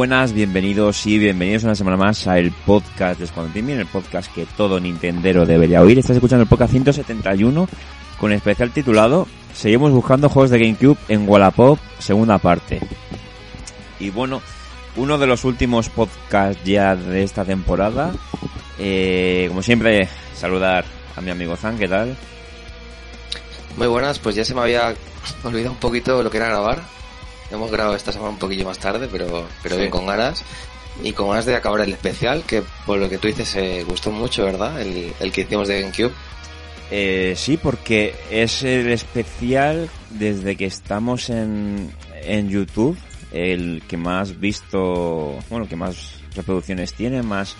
Buenas, bienvenidos y bienvenidos una semana más a el podcast de Squad Team, el podcast que todo Nintendero debería oír. Estás escuchando el podcast 171 con especial titulado Seguimos buscando juegos de GameCube en Wallapop, segunda parte. Y bueno, uno de los últimos podcasts ya de esta temporada. Eh, como siempre, saludar a mi amigo Zan, ¿qué tal? Muy buenas, pues ya se me había olvidado un poquito lo que era grabar. Hemos grabado esta semana un poquillo más tarde, pero, pero Sí. bien con ganas. Y con ganas de acabar el especial, que por lo que tú dices se gustó mucho, ¿verdad? El, el que hicimos de GameCube. Eh, sí, porque es el especial desde que estamos en, en YouTube, el que más visto, bueno, que más reproducciones tiene, más,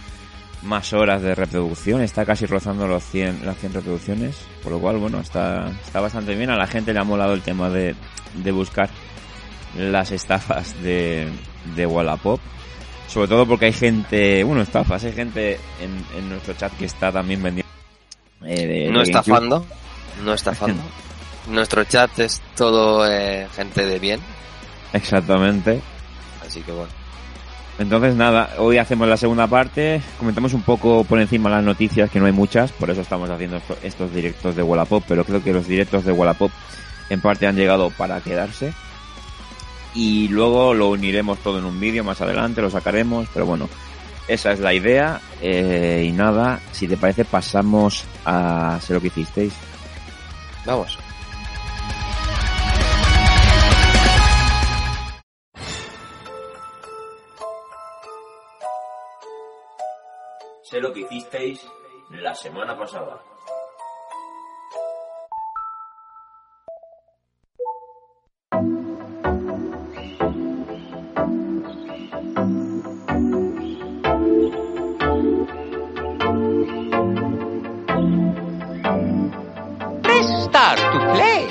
más horas de reproducción, está casi rozando los 100, las 100 reproducciones, por lo cual, bueno, está, está bastante bien, a la gente le ha molado el tema de, de buscar las estafas de, de Wallapop. Sobre todo porque hay gente, bueno, estafas, hay gente en, en nuestro chat que está también vendiendo. eh, de- No de estafando, no estafando. Nuestro chat es todo eh, gente de bien, Exactamente. así que bueno. Entonces nada, hoy hacemos la segunda parte, comentamos un poco por encima las noticias, que no hay muchas, por eso estamos haciendo esto- estos directos de Wallapop, pero creo que los directos de Wallapop en parte han llegado para quedarse. Y luego lo uniremos todo en un vídeo más adelante, lo sacaremos, pero bueno, esa es la idea. eh, y nada, si te parece pasamos a sé lo que hicisteis. Vamos. Sé lo que hicisteis la semana pasada. Start to play.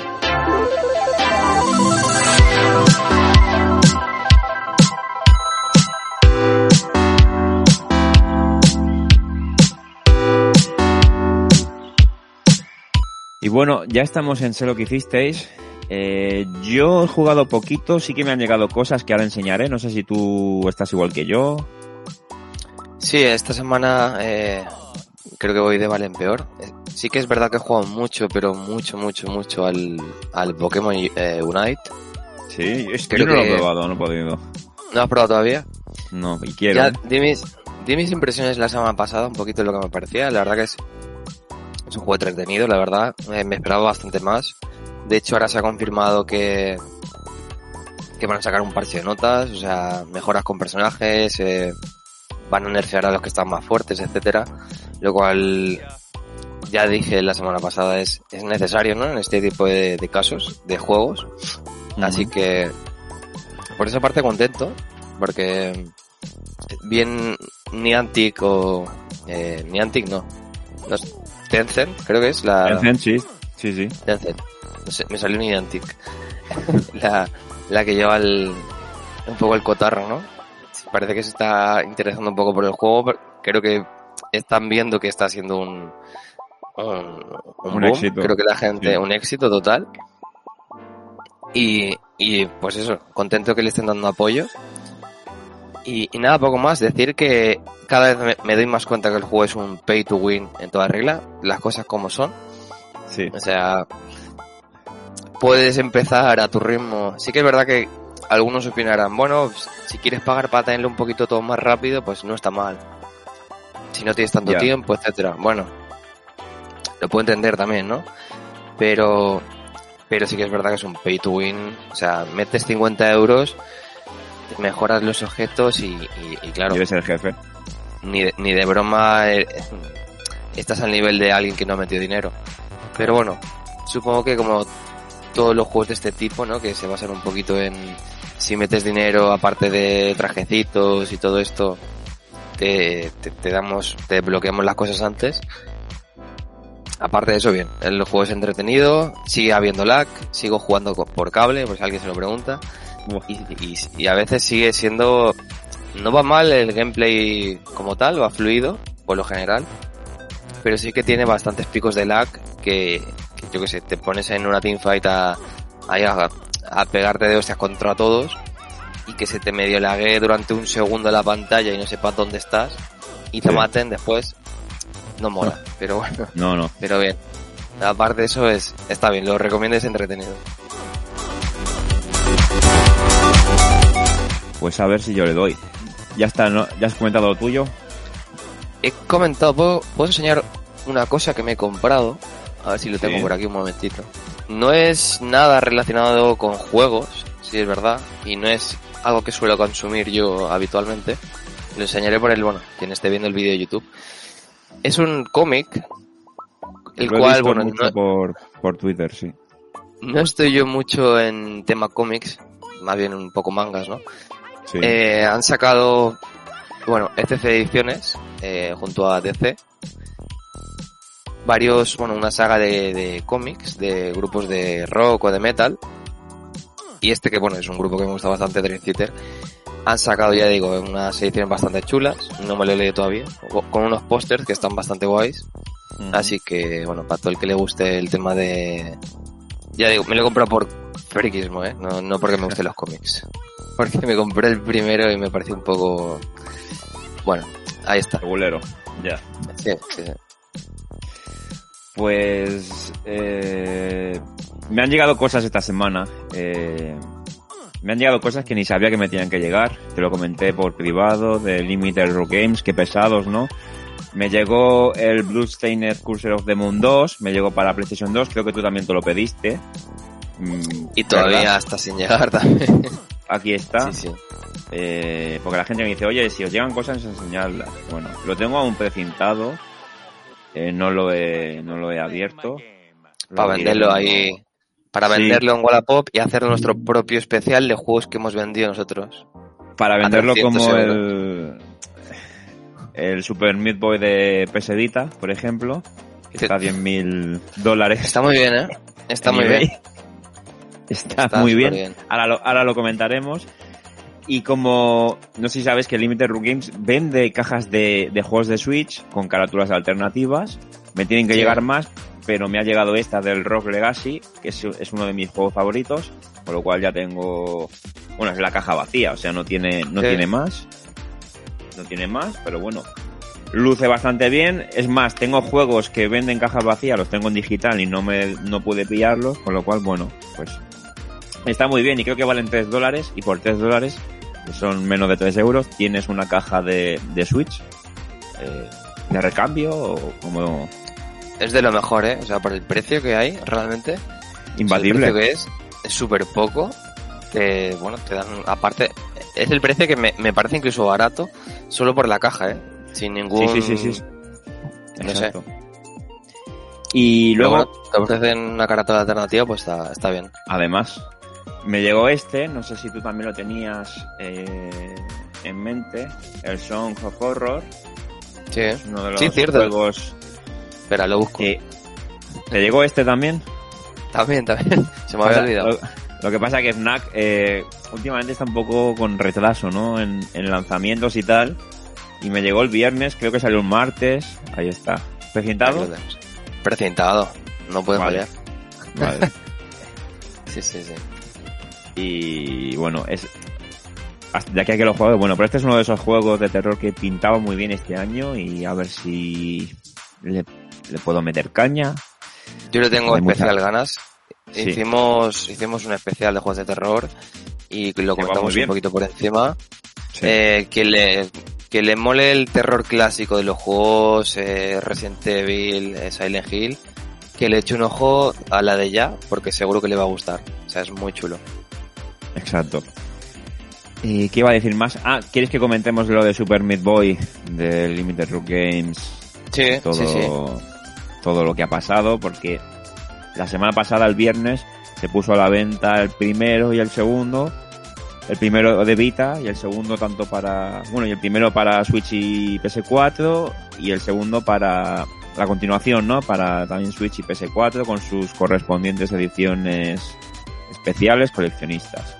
Y bueno, ya estamos en sé lo que hicisteis. Eh, yo he jugado poquito, sí que me han llegado cosas que ahora enseñaré. No sé si tú estás igual que yo. Sí, esta semana eh, creo que voy de mal en peor. Sí que es verdad que he jugado mucho, pero mucho, mucho, mucho al, al Pokémon eh, Unite. Sí, es que yo no lo he probado, no he podido. ¿No has probado todavía? No, y quiero. Ya, ¿eh? di mis, di mis impresiones la semana pasada, un poquito de lo que me parecía. La verdad que es, es un juego entretenido, la verdad. Eh, me esperaba bastante más. De hecho, ahora se ha confirmado que, que van a sacar un parche de notas, o sea, mejoras con personajes, eh, van a nerfear a los que están más fuertes, etcétera. Lo cual, ya dije la semana pasada, es, es necesario, ¿no? En este tipo de, de casos, de juegos. Así que, por esa parte contento, porque bien Niantic o eh, Niantic no, no Tencent creo que es la Tencent, sí, sí, sí. Tencent. No sé, me salió Niantic, la, la que lleva el, un poco el cotarro, ¿no? Parece que se está interesando un poco por el juego, pero creo que están viendo que está siendo un un, un Un boom. éxito. creo que la gente Sí. un éxito total y, y pues eso, contento que le estén dando apoyo. Y, y nada, poco más. Decir que cada vez me, me doy más cuenta que el juego es un pay to win en toda regla. Las cosas como son. Sí. O sea, puedes empezar a tu ritmo. Sí que es verdad que algunos opinarán, bueno, si quieres pagar para tenerlo un poquito todo más rápido, pues no está mal. Si no tienes tanto tiempo, etcétera. Bueno, lo puedo entender también, ¿no? Pero, pero sí que es verdad que es un pay to win. O sea, metes 50 euros, mejoras los objetos y, y- y claro, eres el jefe. ni de, ni de broma eh, estás al nivel de alguien que no ha metido dinero. Pero bueno, supongo que como todos los juegos de este tipo, ¿no? Que se basan un poquito en si metes dinero aparte de trajecitos y todo esto, te, te, te damos, te bloqueamos las cosas antes. Aparte de eso, bien, el juego es entretenido, sigue habiendo lag, sigo jugando por cable, por si alguien se lo pregunta. Y, y, y a veces sigue siendo, no va mal el gameplay como tal, va fluido, por lo general. Pero sí que tiene bastantes picos de lag que, que yo que sé, te pones en una teamfight a, a, a pegarte de hostias contra todos y que se te medio lague durante un segundo la pantalla y no sepas dónde estás y te Sí. maten después, no mola. Pero bueno, No, no. pero bien. Aparte de eso es, está bien, lo recomiendo, es entretenido. Pues a ver si yo le doy. Ya está, ¿no? ¿Ya has comentado lo tuyo? He comentado, ¿puedo, puedo enseñar una cosa que me he comprado? A ver si lo Sí. tengo por aquí un momentito. No es nada relacionado con juegos, si es verdad, y no es algo que suelo consumir yo habitualmente. Lo enseñaré por el, bueno, quien esté viendo el vídeo de YouTube. Es un cómic, el Lo he cual, visto bueno, mucho no, por, por Twitter, sí. no estoy yo mucho en tema cómics, más bien un poco mangas, ¿no? Sí. Eh, han sacado, bueno, ECC Ediciones, eh, junto a DC, varios, bueno, una saga de, de cómics, de grupos de rock o de metal, y este que, bueno, es un grupo que me gusta bastante, Dream Theater, han sacado, ya digo, unas ediciones bastante chulas, no me lo he leído todavía, con unos pósters que están bastante guays, así que, bueno, para todo el que le guste el tema de... Ya digo, me lo he comprado por friquismo, ¿eh? No, no porque me gusten los cómics. Porque me compré el primero y me pareció un poco... Bueno, ahí está. Regulero. Ya. Sí, sí, sí. Pues eh, me han llegado cosas esta semana. eh, me han llegado cosas que ni sabía que me tenían que llegar. Te lo comenté por privado de Limited Rule Games, qué pesados, ¿no? Me llegó el Bloodstained Cursor of the Moon 2, me llegó para PlayStation 2, creo que tú también te lo pediste. Mm, Y todavía ¿verdad? está sin llegar también. Aquí está. Sí, sí. Eh, porque la gente me dice, oye, si os llegan cosas, enseñadlas. Bueno, lo tengo aún precintado. Eh, no lo he, no lo he abierto. Para venderlo ahí... Para Sí. venderlo en Wallapop y hacer nuestro propio especial de juegos que hemos vendido nosotros. Para venderlo 300 como el, el Super Meat Boy de PS Vita, por ejemplo. Que está a 10.000 dólares. Está muy bien, ¿eh? Está muy bien. Está, Está muy bien. Ahora, lo, ahora lo comentaremos. Y como, no sé si sabes que Limited Run Games vende cajas de, de juegos de Switch con carátulas alternativas. Me tienen que Sí. llegar más, pero me ha llegado esta del Rock Legacy, que es, es uno de mis juegos favoritos, por lo cual ya tengo, bueno, es la caja vacía, o sea, no tiene, no Sí. tiene más. No tiene más, pero bueno. Luce bastante bien. Es más, tengo juegos que venden cajas vacías, los tengo en digital y no me, no pude pillarlos, con lo cual, bueno, pues está muy bien y creo que valen 3 dólares y por 3 dólares, que son menos de 3 euros, tienes una caja de, de Switch eh, de recambio o como Es de lo mejor, ¿eh? O sea, por el precio que hay, realmente. imbatible. El precio que es, es súper poco. Que, bueno, te dan, aparte, es el precio que me, me parece incluso barato, solo por la caja, ¿eh? Sin ningún... Sí, sí, sí, sí. No sé. Y luego, bueno, te ofrecen una carátula alternativa, pues está, está bien. además, me llegó este, no sé si tú también lo tenías eh, en mente, el Song of Horror, Sí, es uno de los Sí, cierto. juegos espera, lo busco. que... ¿Te llegó este también? También, también. Se me había olvidado. Lo, que pasa que Fnac eh, últimamente está un poco con retraso, ¿no? En, en lanzamientos y tal. Y me llegó el viernes, creo que salió un martes. Ahí está. ¿Precintado? Precintado. No puede Vale. fallar. Vale. Sí, sí, sí. Y bueno, es. De aquí a que lo juegue, bueno, pero este es uno de esos juegos de terror que pintaba muy bien este año y a ver si le, le puedo meter caña. Yo le tengo Hay mucha- especial ganas. Sí. Hicimos, hicimos un especial de juegos de terror y lo comentamos un poquito por encima. Sí. Eh, que le que le mole el terror clásico de los juegos eh, Resident Evil, eh, Silent Hill, que le eche un ojo a la de ya, porque seguro que le va a gustar. O sea, es muy chulo. Exacto. ¿Y qué iba a decir más? Ah, ¿quieres que comentemos lo de Super Meat Boy de Limited Run Games? Sí, todo, sí, sí. Todo lo que ha pasado, porque la semana pasada, el viernes, se puso a la venta el primero y el segundo. El primero de Vita y el segundo tanto para, bueno, y el primero para Switch y PS4 y el segundo para la continuación, ¿no? Para también Switch y PS4 con sus correspondientes ediciones especiales coleccionistas.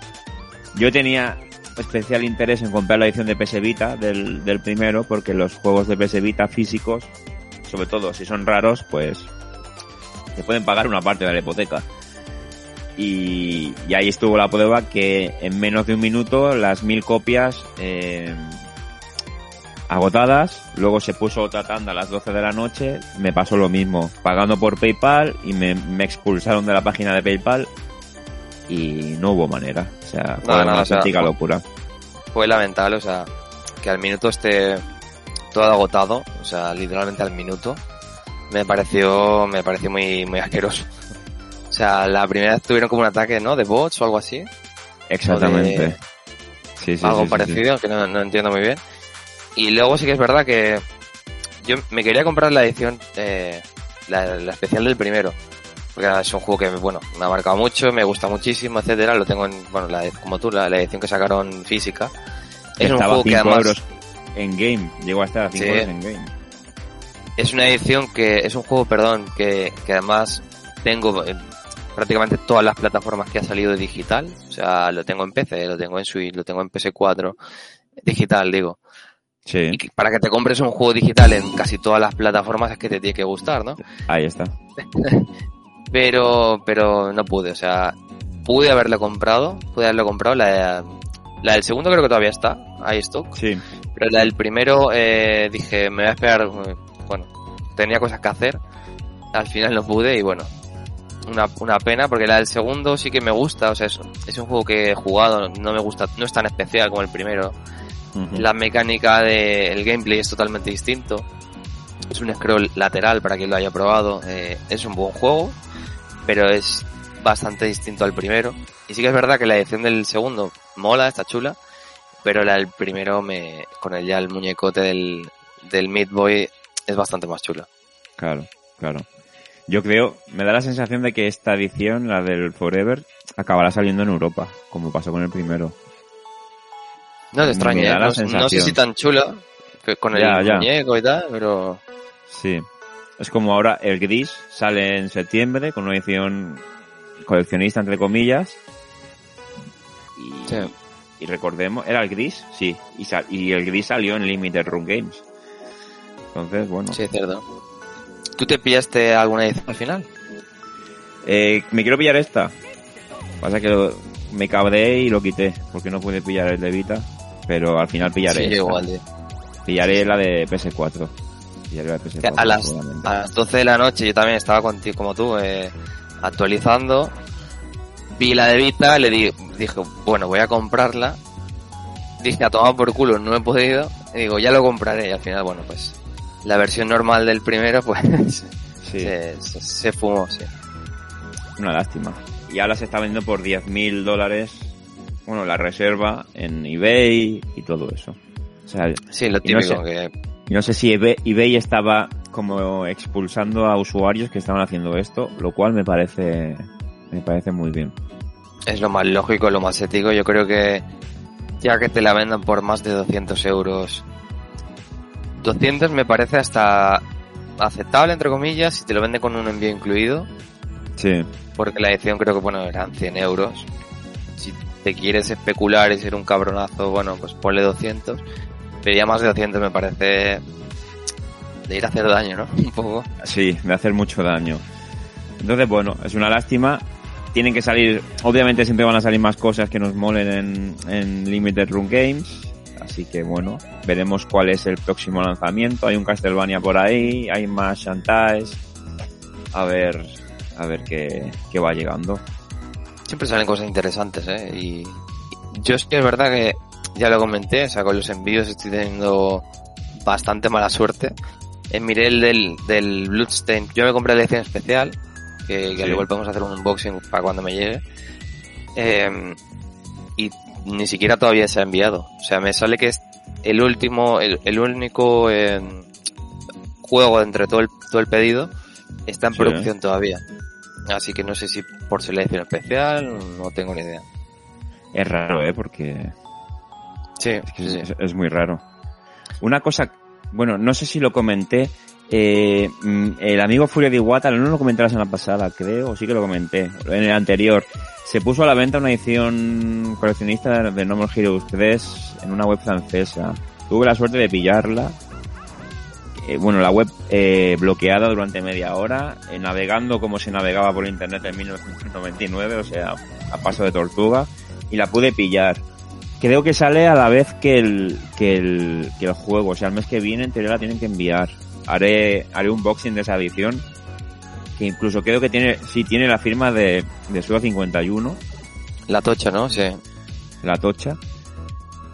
Yo tenía especial interés en comprar la edición de PS Vita del, del primero porque los juegos de PS Vita físicos sobre todo si son raros, pues te pueden pagar una parte de la hipoteca. Y, y ahí estuvo la prueba que en menos de un minuto las mil copias eh, agotadas, luego se puso otra tanda a las 12 de la noche, me pasó lo mismo, pagando por PayPal y me, me expulsaron de la página de PayPal y no hubo manera, o sea, fue una o sea, locura. Fue lamentable, o sea, que al minuto esté todo agotado, o sea, literalmente al minuto, me pareció, me pareció muy, muy asqueroso. O sea, la primera vez tuvieron como un ataque, ¿no? De bots o algo así. Exactamente. Sí, sí, algo sí, sí, parecido, que no, no entiendo muy bien. Y luego sí que es verdad que yo me quería comprar la edición, eh, la, la especial del primero. Porque es un juego que, bueno, me ha marcado mucho, me gusta muchísimo, etcétera. Lo tengo en, bueno, la, como tú, la, la edición que sacaron física. Es un juego que 5 además euros en game, llegó a estar a 5 Sí. euros en game. es una edición que, es un juego, perdón, que, que además tengo en prácticamente todas las plataformas que ha salido digital. O sea, lo tengo en PC, lo tengo en Switch, lo tengo en PS4. Digital, digo. Sí, Y para que te compres un juego digital en casi todas las plataformas es que te tiene que gustar, ¿no? ahí está. Pero, pero no pude, o sea, pude haberlo comprado, pude haberlo comprado, la, la del segundo creo que todavía está, ahí stock, Sí, pero la del primero eh, dije, me voy a esperar, bueno, tenía cosas que hacer, al final no pude y bueno, una, una pena porque la del segundo sí que me gusta, o sea, es, es un juego que he jugado, no me gusta, no es tan especial como el primero, la mecánica del gameplay es totalmente distinto. Es un scroll lateral para quien lo haya probado. Eh, es un buen juego, pero es bastante distinto al primero. Y sí que es verdad que la edición del segundo mola, está chula, pero la del primero me, con el ya el muñecote del, del Meat Boy es bastante más chula. Claro, claro. Yo creo, me da la sensación de que esta edición, la del Forever, acabará saliendo en Europa, como pasó con el primero. No te extraña, ¿eh? no, no sé si tan chula que con el Ya, ya. muñeco y tal, pero Sí. Es como ahora el gris sale en septiembre con una edición coleccionista, entre comillas. Y, Sí. y recordemos, ¿era el gris? Sí. Y, sal- y el gris salió en Limited Run Games. Entonces, bueno. sí, es cierto. ¿Tú te pillaste alguna edición al final? Eh, me quiero pillar esta. Pasa que lo- me cabré y lo quité, porque no pude pillar el de Vita. Pero al final pillaré Sí, esta. igual. Pillaré la de PS4. Pillaré la de Que PS4. a las, a las 12 de la noche yo también estaba contigo como tú eh, actualizando vi la de Vita le di- dije bueno voy a comprarla dije a tomar por culo no he podido y digo ya lo compraré y al final bueno pues la versión normal del primero pues Sí. se, se, se fumó sí Una lástima. Y ahora se está vendiendo por 10.000 dólares, bueno, la reserva en eBay y todo eso. O sea, sí lo Y no típico sé. que y no sé si eBay, eBay estaba como expulsando a usuarios que estaban haciendo esto, lo cual me parece, me parece muy bien. es lo más lógico lo más ético. Yo creo que ya que te la vendan por más de 200 euros 200 me parece hasta aceptable entre comillas si te lo vende con un envío incluido. Sí, porque la edición creo que bueno eran 100 euros. Si te quieres especular y ser un cabronazo bueno pues ponle 200 pero ya más de 200 me parece de ir a hacer daño ¿no? un poco sí, de hacer mucho daño. Entonces, bueno, es una lástima. Tienen que salir, obviamente siempre van a salir más cosas que nos molen en, en Limited Run Games. Así que bueno, veremos cuál es el próximo lanzamiento. Hay un Castlevania por ahí, hay más Shantaes. A ver, a ver qué, qué va llegando. siempre salen cosas interesantes ¿eh? y yo sí que es verdad que ya lo comenté o sea con los envíos estoy teniendo bastante mala suerte eh, miré el del, del Bloodstain yo me compré la edición especial que, que Sí. al igual podemos hacer un unboxing para cuando me llegue Eh, y ni siquiera todavía se ha enviado o sea me sale que es el último el, el único eh, juego entre todo el, todo el pedido está en Sí. producción todavía Así que no sé si por selección especial, no tengo ni idea. Es raro, ¿eh? Porque Sí, es, que sí, es- es muy raro. Una cosa, bueno, no sé si lo comenté. eh, mm, el amigo Furia de Iwata, no lo comenté la semana pasada, creo, sí que lo comenté, en el anterior. Se puso a la venta una edición coleccionista de No More Heroes 3 en una web francesa. Tuve la suerte de pillarla. eh, bueno, la web eh, bloqueada durante media hora, eh, navegando como se navegaba por internet en 1999, o sea, a paso de tortuga, y la pude pillar. Creo que sale a la vez que el, que el, que el juego, o sea, el mes que viene en teoría la tienen que enviar. Haré, haré un unboxing de esa edición, que incluso creo que tiene, sí, tiene la firma de, de Suda 51, La tocha, ¿no? Sí. la tocha.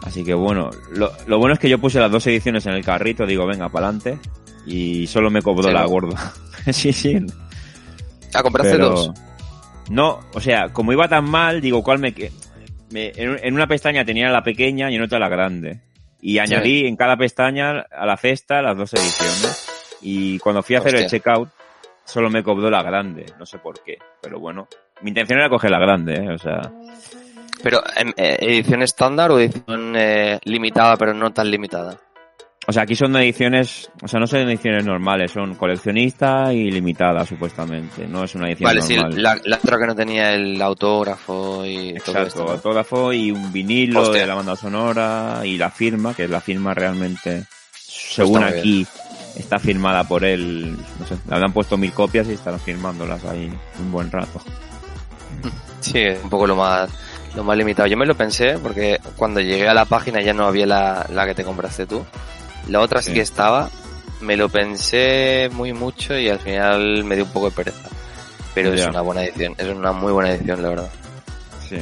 Así que bueno, lo, lo bueno es que yo puse las dos ediciones en el carrito, digo, venga, pa'lante, y solo me cobró Sí, la ¿no? gorda. sí, sí. Ah, compraste pero- dos. No, o sea, como iba tan mal, digo, ¿cuál me, me- en, en una pestaña tenía la pequeña y en otra la grande. Y añadí en cada pestaña a la cesta las dos ediciones. Y cuando fui a hacer el Hostia. checkout, solo me cobró la grande. No sé por qué. Pero bueno, mi intención era coger la grande, ¿eh? O sea, Pero, em, eh, ¿edición estándar o edición eh, limitada, pero no tan limitada? O sea, aquí son ediciones, o sea, no son ediciones normales, son coleccionista y limitada, supuestamente. No es una edición Vale, sí, normal. la, la otra que no tenía el autógrafo y todo Exacto, esto. ¿no? autógrafo y un vinilo Hostia. de la banda sonora y la firma, que es la firma realmente, según muy aquí, está firmada por él. No sé, le habrán puesto mil copias y estarán firmándolas ahí un buen rato. Sí, es un poco lo más, lo más limitado. Yo me lo pensé porque cuando llegué a la página ya no había la, la que te compraste tú. La otra sí, Sí. que estaba. Me lo pensé muy mucho y al final me dio un poco de pereza. Pero es una buena edición, es una muy buena edición, la verdad. Sí.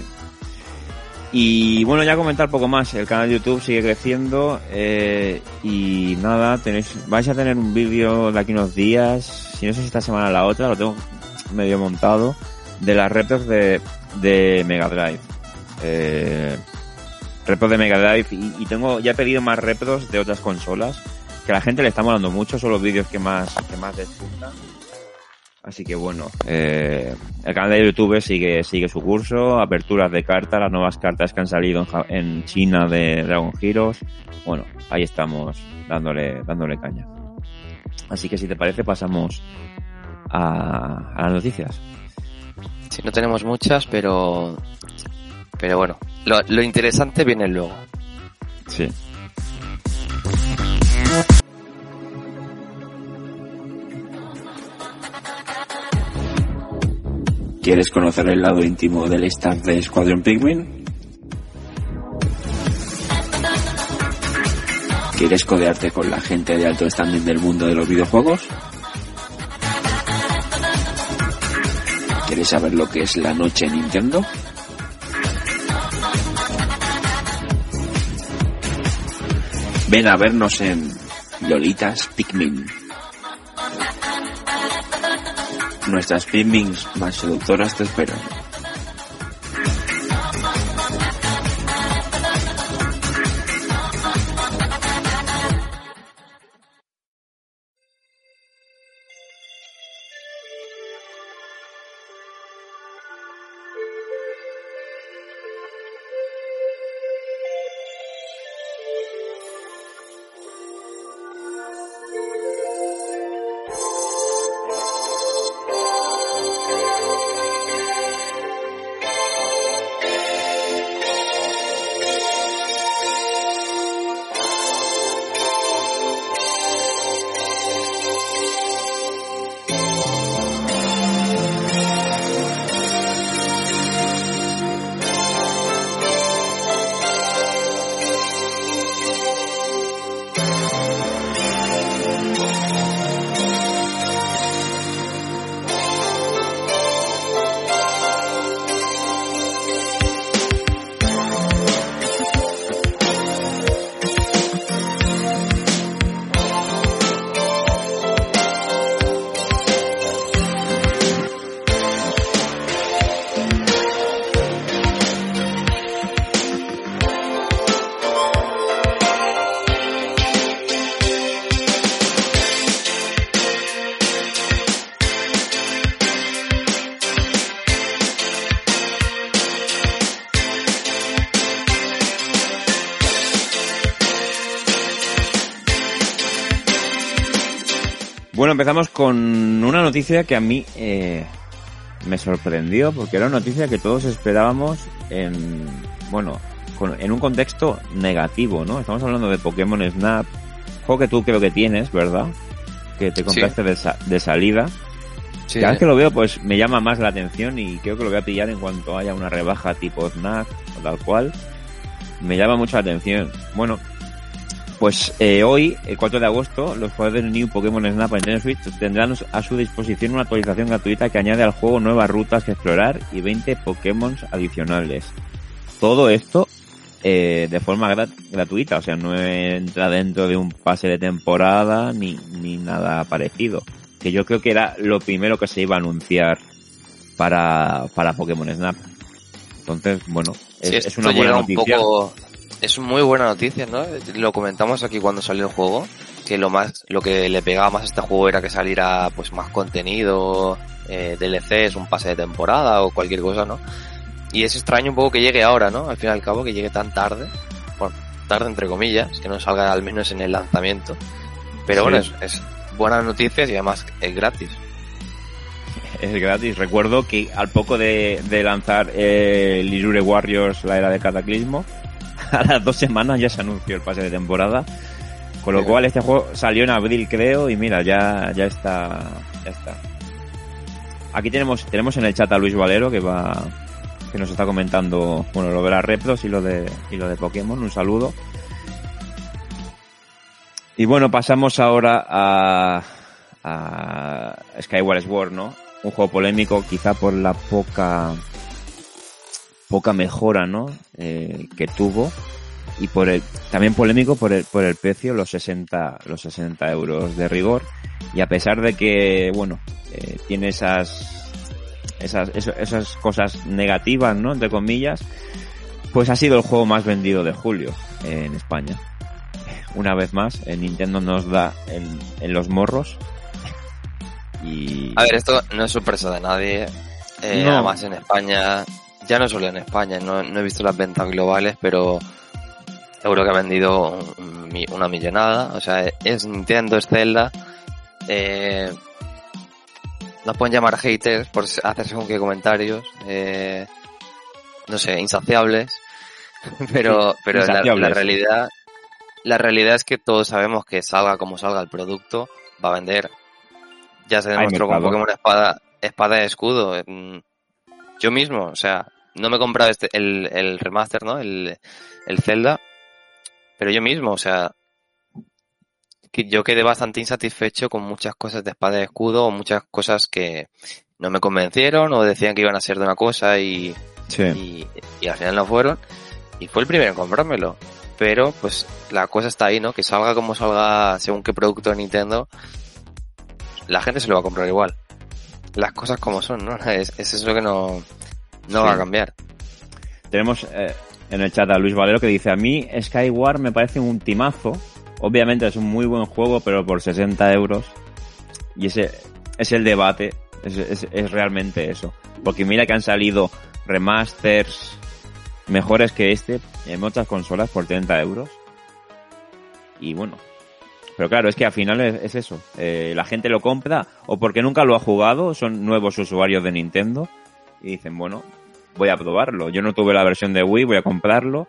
Y bueno, ya comentar poco más. El canal de YouTube sigue creciendo eh, y nada, tenéis, vais a tener un vídeo de aquí unos días, si no sé si esta semana o la otra, lo tengo medio montado, de las reptos de, de Mega Drive. Eh, reptos de Mega Drive y, tengo, ya he pedido más reptos de otras consolas, que a la gente le está molando mucho, son los vídeos que más, que más les gustan. Así que bueno, eh, el canal de YouTube sigue, sigue su curso, aperturas de cartas, las nuevas cartas que han salido en, en China de Dragon Heroes. Bueno, ahí estamos dándole, dándole caña. Así que si te parece pasamos a, a las noticias. Sí, no tenemos muchas, pero, pero bueno, lo, lo interesante viene luego. Sí. ¿Quieres conocer el lado íntimo del staff de Squadron Pikmin? ¿Quieres codearte con la gente de alto standing del mundo de los videojuegos? ¿Quieres saber lo que es la noche Nintendo? Ven a vernos en Lolitas Pikmin. Nuestras Pikmins más seductoras te esperan. Noticia que a mí eh, me sorprendió porque era una noticia que todos esperábamos en, bueno, con- en un contexto negativo, ¿no? Estamos hablando de Pokémon Snap, juego que tú creo que tienes, ¿verdad? Que te compraste de, sa- de salida. Sí, Cada vez que lo veo, pues me llama más la atención y creo que lo voy a pillar en cuanto haya una rebaja tipo snack o tal cual. Me llama mucho la atención. Bueno, pues eh, hoy, el 4 de agosto, los jugadores del New Pokémon Snap en Nintendo Switch tendrán a su disposición una actualización gratuita que añade al juego nuevas rutas que explorar y 20 Pokémon adicionales. Todo esto eh, de forma gra- gratuita, o sea, no entra dentro de un pase de temporada ni, ni nada parecido. Que yo creo que era lo primero que se iba a anunciar para, para Pokémon Snap. Entonces, bueno, es, Sí, es esto una buena llega noticia. Un poco, es muy buena noticia, ¿no? Lo comentamos aquí cuando salió el juego, que lo más, lo que le pegaba más a este juego era que saliera pues más contenido, eh, DLCs, un pase de temporada o cualquier cosa, ¿no? Y es extraño un poco que llegue ahora, ¿no? Al fin y al cabo, que llegue tan tarde, bueno, tarde entre comillas, que no salga al menos en el lanzamiento. Pero Sí. bueno, es, es buenas noticias y además es gratis. es gratis. Recuerdo que al poco de, de lanzar eh, Warriors, la era de Cataclismo, a las dos semanas ya se anunció el pase de temporada. Con lo cual este juego salió en abril creo y mira, ya, ya está, ya está. Aquí tenemos, tenemos en el chat a Luis Valero que va, que nos está comentando, bueno, lo de las repros y lo de, y lo de Pokémon. Un saludo. Y bueno, pasamos ahora a, a Skyward Sword, ¿no? Un juego polémico quizá por la poca poca mejora, ¿no? Eh, que tuvo y por el también polémico por el por el precio, los 60 los 60 euros de rigor y a pesar de que bueno eh, tiene esas esas esas cosas negativas, ¿no? Entre comillas, pues ha sido el juego más vendido de julio eh, en España. Una vez más, eh, Nintendo nos da en, en los morros. Y A ver, esto no es sorpresa de nadie. Eh, No. Además, en España, ya no solo en España, no, no he visto las ventas globales, pero seguro que ha vendido una millonada. O sea, es Nintendo, es Zelda. Eh, nos pueden llamar haters por hacer según qué comentarios. Eh, no sé, insaciables. pero pero la- realidad la realidad es que todos sabemos que salga como salga el producto, va a vender. Ya se demostró con. Pokémon Espada, Espada y Escudo. Yo mismo, o sea, no me he comprado este, el, el remaster, ¿no? El, el Zelda. Pero yo mismo, o sea, que yo quedé bastante insatisfecho con muchas cosas de Espada y Escudo o muchas cosas que no me convencieron o decían que iban a ser de una cosa y, sí. y, y al final no fueron. Y fue el primero en comprármelo. Pero pues la cosa está ahí, ¿no? Que salga como salga según qué producto de Nintendo, la gente se lo va a comprar igual. Las cosas como son, ¿no? Es, es eso que no, no Sí. va a cambiar. Tenemos eh, en el chat a Luis Valero que dice, a mí Skyward me parece un timazo. Obviamente es un muy buen juego, pero por 60 euros. Y ese es el debate, es, es- es realmente eso. Porque mira que han salido remasters mejores que este en muchas consolas por 30 euros. Y bueno, pero claro, es que al final es, es eso. Eh, la gente lo compra o porque nunca lo ha jugado, son nuevos usuarios de Nintendo y dicen, bueno, voy a probarlo. Yo no tuve la versión de Wii, voy a comprarlo.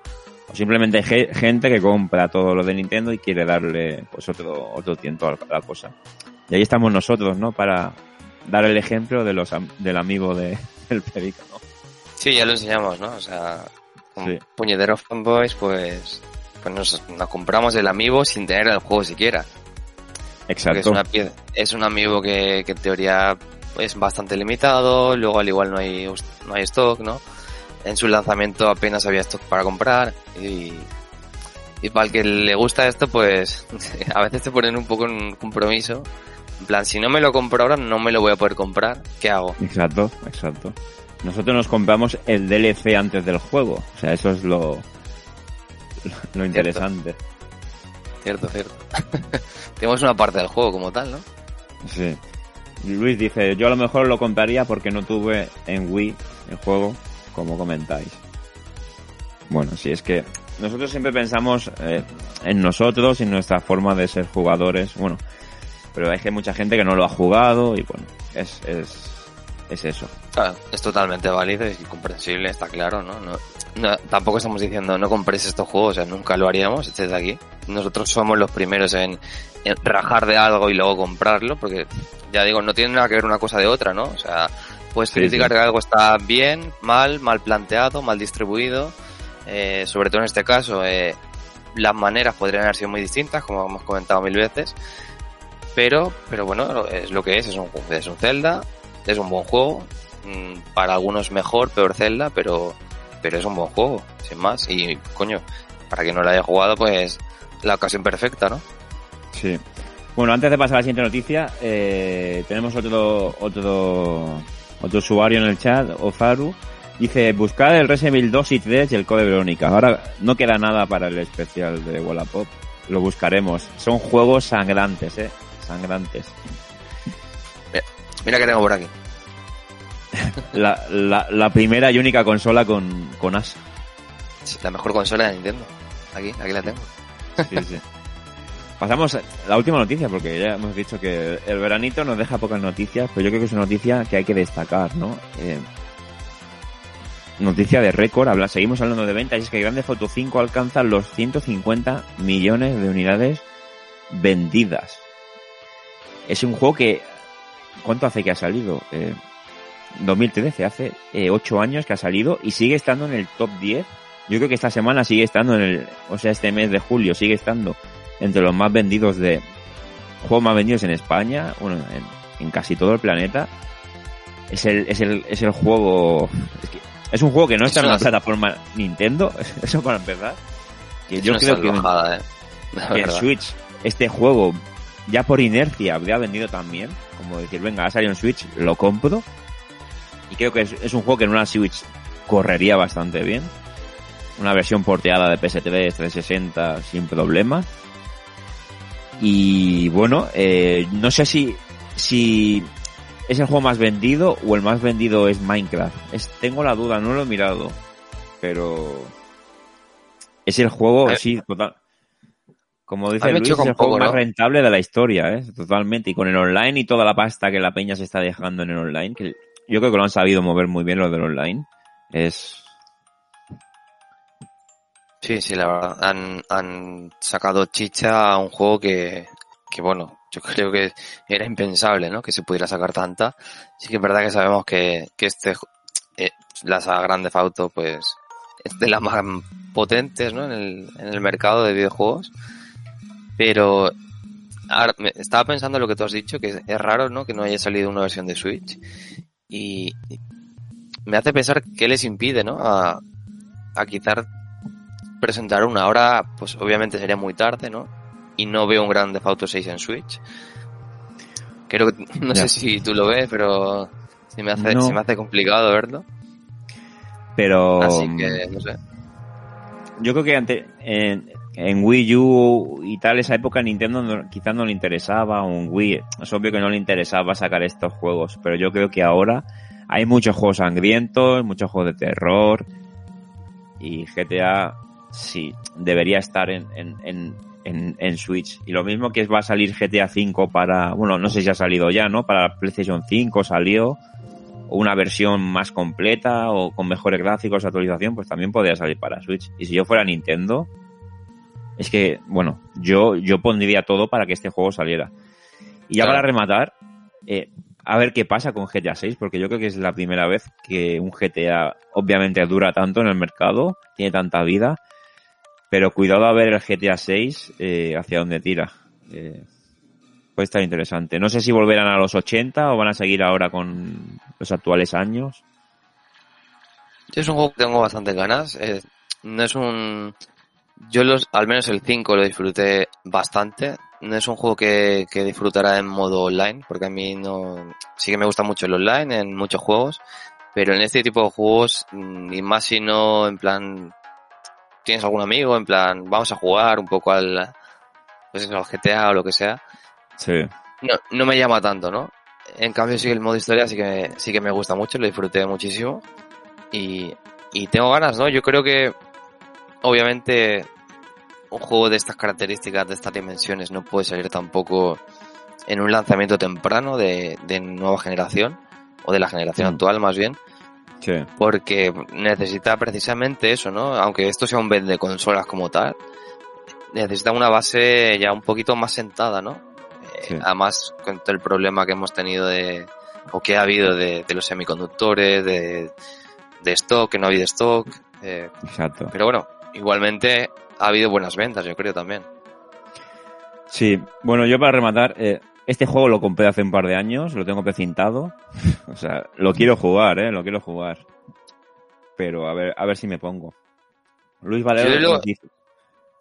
O simplemente hay ge- gente que compra todo lo de Nintendo y quiere darle pues otro, otro tiento a la cosa. Y ahí estamos nosotros, ¿no? Para dar el ejemplo de los del amigo de, del pelícano. Sí, ya lo enseñamos, ¿no? O sea, como Sí. puñeteros fanboys, pues, pues nos, nos compramos el amiibo sin tener el juego siquiera. Porque es, Exacto. una es un amiibo que, que en teoría es bastante limitado, luego al igual no hay, no hay stock, ¿no? En su lanzamiento apenas había stock para comprar y, y para el que le gusta esto, pues a veces te ponen un poco en compromiso. En plan, si no me lo compro ahora, no me lo voy a poder comprar. ¿Qué hago? Exacto, exacto. Nosotros nos compramos el DLC antes del juego. O sea, eso es lo, lo interesante. Cierto, cierto. Tenemos una parte del juego como tal, ¿no? Sí. Luis dice, yo a lo mejor lo compraría porque no tuve en Wii el juego, como comentáis. Bueno, sí, es que nosotros siempre pensamos eh, en nosotros y nuestra forma de ser jugadores. Bueno, pero hay que mucha gente que no lo ha jugado y bueno, es, es, es eso. Claro, es totalmente válido y comprensible, está claro, ¿no? no no, tampoco estamos diciendo no compréis estos juegos, o sea, nunca lo haríamos desde aquí. Nosotros somos los primeros en, en rajar de algo y luego comprarlo, porque ya digo, no tiene nada que ver una cosa de otra, ¿no? O sea, puedes Sí, criticar sí. que algo está bien, mal, mal planteado, mal distribuido, eh, sobre todo en este caso, eh, las maneras podrían haber sido muy distintas, como hemos comentado mil veces, pero, pero bueno, es lo que es, es un, es un Zelda, es un buen juego, mm, para algunos mejor, peor Zelda, pero, pero es un buen juego, sin más, y coño, para quien no lo haya jugado, pues la ocasión perfecta, ¿no? Sí. Bueno, antes de pasar a la siguiente noticia, eh, tenemos otro, otro, otro usuario en el chat, Ozaru. Dice, buscar el Resident Evil 2 y 3 y el Code Verónica. Ahora no queda nada para el especial de Wallapop. Lo buscaremos. Son juegos sangrantes, eh. Sangrantes. Mira que tengo por aquí. La, la, la primera y única consola con, con as. La mejor consola de Nintendo. Aquí, aquí la tengo. Sí, sí. Pasamos a la última noticia, porque ya hemos dicho que el veranito nos deja pocas noticias, pero yo creo que es una noticia que hay que destacar, ¿no? Eh, noticia de récord, habla, seguimos hablando de ventas, y es que Grande Foto 5 alcanza los 150 millones de unidades vendidas. Es un juego que, ¿cuánto hace que ha salido? Eh, 2013, hace eh, 8 años que ha salido y sigue estando en el top 10. Yo creo que esta semana sigue estando en el, o sea, este mes de julio sigue estando entre los más vendidos de juegos más vendidos en España, bueno, en, en casi todo el planeta. Es el, es el, es el juego, es, que es un juego que no está en una- plataforma Nintendo, eso para empezar. Que yo creo que, eh. La que en. Switch este juego ya por inercia habría vendido también, como decir, venga, ha salido en Switch, lo compro. Y creo que es, es un juego que en una Switch correría bastante bien. Una versión porteada de PS3 360 sin problema. Y bueno, eh, no sé si, si es el juego más vendido o el más vendido es Minecraft. Es, tengo la duda, no lo he mirado. Pero es el juego, Eh, sí, total. Como dice Luis, es el juego poco, más ¿no? rentable de la historia, ¿eh? Totalmente. Y con el online y toda la pasta que la peña se está dejando en el online, que yo creo que lo han sabido mover muy bien lo del online. Es, Sí, sí, la verdad. Han, han sacado chicha a un juego que, que, bueno, yo creo que era impensable, ¿no? Que se pudiera sacar tanta. Sí que es verdad que sabemos que, que este, eh, la saga Grande Auto, pues, es de las más potentes, ¿no? En el, en el mercado de videojuegos. Pero, ahora, estaba pensando en lo que tú has dicho, que es raro, ¿no? Que no haya salido una versión de Switch. Y, me hace pensar qué les impide, ¿no? A, a quitar presentar una. Ahora, pues obviamente sería muy tarde, ¿no? Y no veo un gran Theft Auto 6 en Switch. Creo que, no Ya. sé si tú lo ves, pero se me hace, No. se me hace complicado verlo. pero Así que, no sé. yo creo que ante, en, en Wii U y tal, esa época Nintendo quizás no le interesaba, en Wii, es obvio que no le interesaba sacar estos juegos, pero yo creo que ahora hay muchos juegos sangrientos, muchos juegos de terror, y GTA sí, debería estar en, en, en, en, Switch. Y lo mismo que va a salir GTA 5 para, bueno, no sé si ha salido ya, ¿no? Para PlayStation 5 salió, una versión más completa o con mejores gráficos, actualización, pues también podría salir para Switch. Y si yo fuera Nintendo, es que, bueno, yo, yo pondría todo para que este juego saliera. Y ya Claro. para rematar, eh, a ver qué pasa con GTA 6, porque yo creo que es la primera vez que un GTA obviamente dura tanto en el mercado, tiene tanta vida, pero cuidado a ver el GTA 6 eh, hacia dónde tira. Eh, puede estar interesante. No sé si volverán a los 80 o van a seguir ahora con los actuales años. Yo es un juego que tengo bastante ganas. eh, no es un... Yo los, al menos el 5 lo disfruté bastante. No es un juego que, que disfrutará en modo online, porque a mí no... Sí que me gusta mucho el online en muchos juegos, pero en este tipo de juegos, mm, y más si no en plan... Tienes algún amigo, en plan, vamos a jugar un poco al... Pues eso, al GTA o lo que sea. Sí. No, no me llama tanto, ¿no? En cambio sí que el modo historia sí que, sí que me gusta mucho, lo disfruté muchísimo. Y, y tengo ganas, ¿no? Yo creo que obviamente un juego de estas características, de estas dimensiones, no puede salir tampoco en un lanzamiento temprano de, de nueva generación, o de la generación Mm. actual más bien. Sí. porque necesita precisamente eso, ¿no? Aunque esto sea un vende de consolas como tal, necesita una base ya un poquito más sentada, ¿no? Eh. Además, con todo el problema que hemos tenido de, o que ha habido de, de los semiconductores, de, de stock, que no ha habido stock, eh, Exacto. pero bueno, igualmente ha habido buenas ventas, yo creo también. Sí, bueno, yo para rematar, eh, este juego lo compré hace un par de años, lo tengo precintado. o sea, lo quiero jugar, eh, lo quiero jugar. Pero a ver, a ver si me pongo. Luis Valero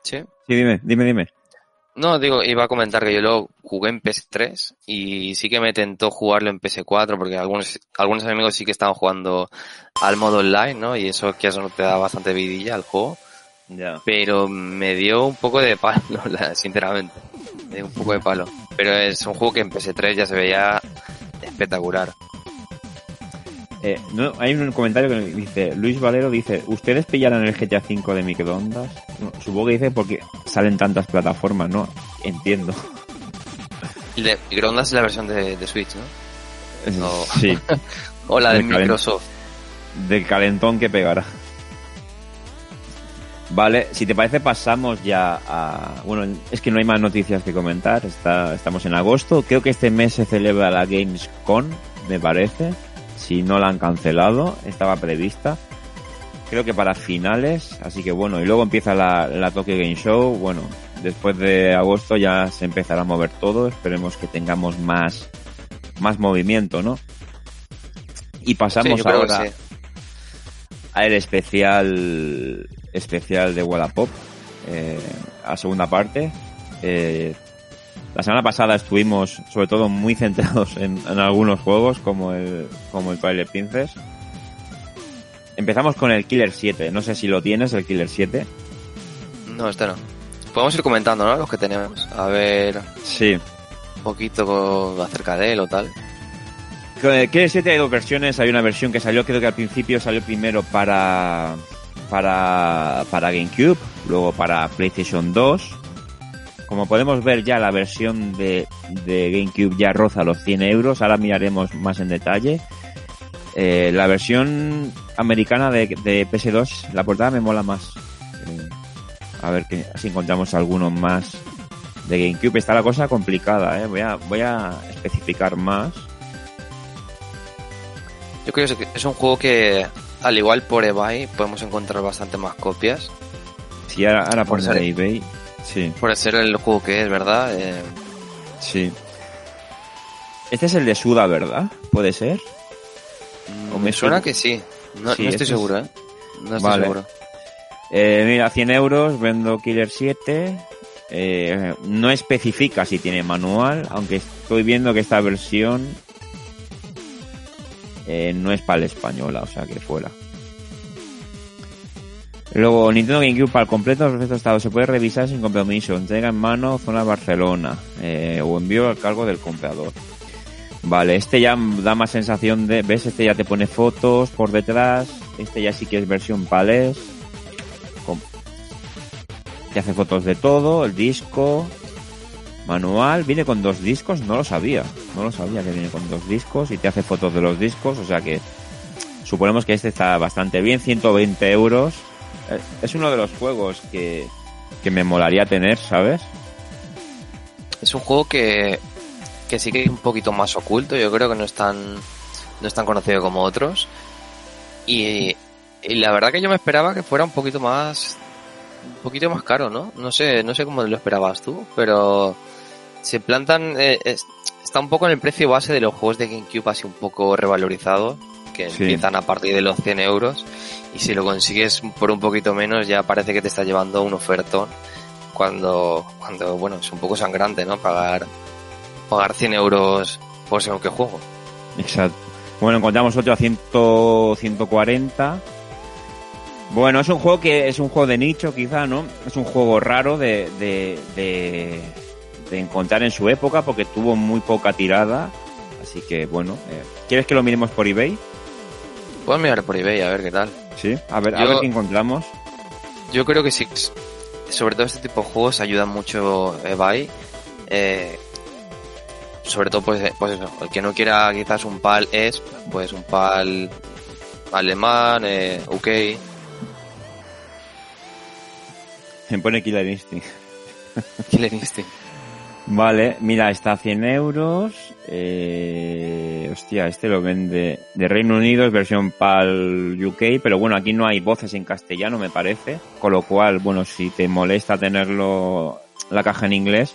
¿Sí? Sí, dime, dime, dime. No, digo, iba a comentar que yo lo jugué en PS3 y sí que me tentó jugarlo en PS4 porque algunos, algunos amigos sí que estaban jugando al modo online, ¿no? Y eso que eso te da bastante vidilla al juego. Ya. Pero me dio un poco de palo, sinceramente. Me dio un poco de palo. Pero es un juego que en PS3 ya se veía espectacular. Eh, no, hay un comentario que dice, Luis Valero dice, ¿ustedes pillaron el GTA V de microondas? No, supongo que dice porque salen tantas plataformas, ¿no? Entiendo. Y de Microondas es la versión de, de Switch, ¿no? No. Sí, O la de Microsoft. del calentón que pegará. Vale, si te parece pasamos ya a... Bueno, es que no hay más noticias que comentar, Está, estamos en agosto, creo que este mes se celebra la Gamescom, me parece, si no la han cancelado, estaba prevista, creo que para finales, así que bueno, y luego empieza la, la Tokyo Game Show, bueno, después de agosto ya se empezará a mover todo, esperemos que tengamos más, más movimiento, ¿no? Y pasamos ahora sí. a el especial especial de Wallapop eh, a segunda parte Eh, la semana pasada estuvimos sobre todo muy centrados en, en algunos juegos como el como el Twilight Princess empezamos con el Killer 7 no sé si lo tienes el Killer 7 No, este no. Podemos ir comentando, ¿no? Los que tenemos. A ver sí un poquito acerca de él o tal. Con el Killer 7 hay dos versiones hay una versión que salió creo que al principio salió primero para para para GameCube luego para PlayStation 2 como podemos ver ya la versión de, de GameCube ya roza los 100 euros, ahora miraremos más en detalle. Eh, la versión americana de, de PS2, la portada me mola más. Eh, a ver que si encontramos alguno más de GameCube. Está la cosa complicada, eh. voy, a, voy a especificar más. Yo creo que es un juego que, al igual por eBay, podemos encontrar bastante más copias. Si ahora, ahora Por ser- eBay. Sí, Por ser el juego que es, ¿verdad? Eh, sí. Este es el de Suda, ¿verdad? ¿Puede ser? O me me suena que sí. No, Sí, no este estoy es- seguro, ¿eh? No estoy Vale. seguro. Eh, mira, 100 euros, vendo Killer 7. Eh, no especifica si tiene manual, aunque estoy viendo que esta versión eh, no es para la española, o sea que fuera. Luego, Nintendo GameCube para el completo, perfecto estado. Se puede revisar sin compromiso. Entrega en mano, zona Barcelona. eh, o envío al cargo del comprador. Vale, este ya da más sensación de... ¿Ves? Este ya te pone fotos por detrás. Este ya sí que es versión palés. Te hace fotos de todo, el disco, manual. Viene con dos discos, no lo sabía. No lo sabía que viene con dos discos y te hace fotos de los discos. O sea que suponemos que este está bastante bien. 120 euros. Eh, Es uno de los juegos que, que me molaría tener, ¿sabes? Es un juego que, que sí que es un poquito más oculto. Yo creo que no es tan, no es tan conocido como otros. Y, la verdad que yo me esperaba que fuera un poquito más, un poquito más caro, ¿no? No sé, no sé cómo lo esperabas tú, pero se plantan, eh, es- está un poco en el precio base de los juegos de GameCube así un poco revalorizado, que Sí. empiezan a partir de los 100 euros. Y si lo consigues por un poquito menos, ya parece que te está llevando un ofertón. Cuando, cuando, bueno, es un poco sangrante, ¿no? Pagar, pagar 100 euros por según qué juego. Exacto. Bueno, encontramos otro a 100, 140. Bueno, es un juego que es un juego de nicho, quizá, ¿no? Es un juego raro de, de, de, de encontrar en su época porque tuvo muy poca tirada. Así que, bueno, eh, ¿quieres que lo miremos por eBay? Puedes mirar por eBay a ver qué tal. Sí. A ver, a ver qué encontramos. Yo creo que sí. Sobre todo este tipo de juegos ayudan mucho eBay. Eh, sobre todo, pues, eh, pues eso. El que no quiera quizás un PAL es, pues un PAL alemán, eh, UK. Me pone Killer Instinct. Killer Instinct. Vale, mira, está a 100 euros. Eh, hostia, este lo vende de Reino Unido, es versión PAL UK, pero bueno, aquí no hay voces en castellano, me parece. Con lo cual, bueno, si te molesta tenerlo la caja en inglés,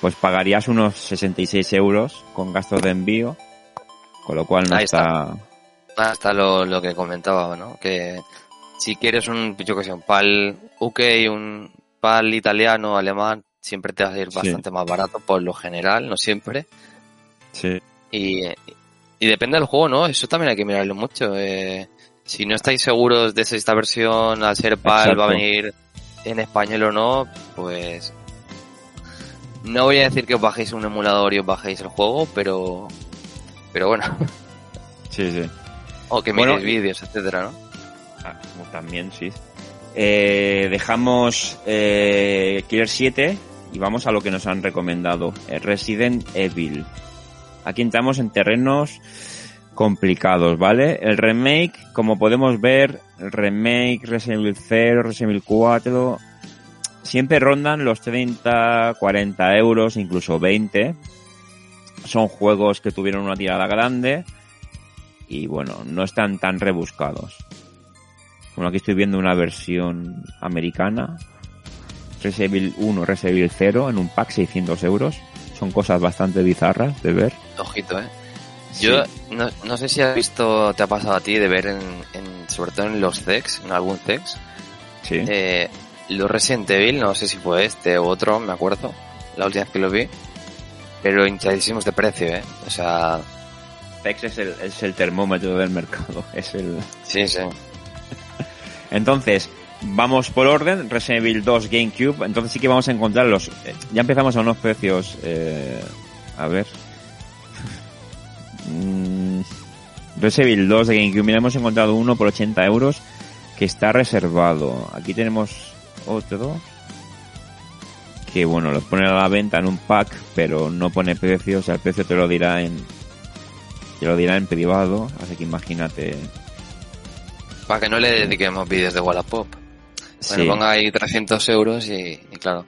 pues pagarías unos 66 euros con gastos de envío. Con lo cual no Ahí está... Hasta lo, lo que comentaba, ¿no? Que si quieres un, yo que sé, un PAL UK, un PAL italiano, alemán, siempre te va a ir Sí. bastante más barato por lo general, no siempre. Sí. Y, y depende del juego, ¿no? Eso también hay que mirarlo mucho. Eh, si no estáis seguros de si esta versión, al ser PAL, Exacto. va a venir en español o no, pues... No voy a decir que os bajéis un emulador y os bajéis el juego, pero... Pero bueno, Sí, sí. o que Bueno, miréis vídeos, etcétera, ¿no? Ah, también, sí. Eh, dejamos eh, Killer 7 y vamos a lo que nos han recomendado. eh, Resident Evil. Aquí entramos en terrenos complicados, ¿vale? El remake, como podemos ver, el remake Resident Evil 0, Resident Evil 4, siempre rondan los 30, 40 euros, incluso 20. Son juegos que tuvieron una tirada grande y bueno, no están tan rebuscados. Bueno, aquí estoy viendo una versión americana. Resident Evil 1, Resident Evil 0 en un pack 600 euros. Son cosas bastante bizarras de ver. Ojito, ¿eh? Yo no, no sé si has visto, te ha pasado a ti de ver en, en- sobre todo en los CEX, en algún CEX, Sí. eh, los Resident Evil, no sé si fue este u otro, me acuerdo, la última vez que lo vi, pero hinchadísimos de precio, ¿eh? O sea, PEX es el, es el termómetro del mercado. Es el... sí, sí. Entonces, vamos por orden. Resident Evil 2 GameCube. Entonces sí que vamos a encontrar los... eh, ya empezamos a unos precios... eh, a ver. Mm, Resident Evil 2 de GameCube. Mira, hemos encontrado uno por 80 euros que está reservado. Aquí tenemos otro que bueno, los pone a la venta en un pack, pero no pone precio, o sea, el precio te lo dirá en te lo dirá en privado, así que imagínate. Para que no le dediquemos vídeos de Wallapop. Sí. Bueno, ponga ahí 300 euros y, y claro.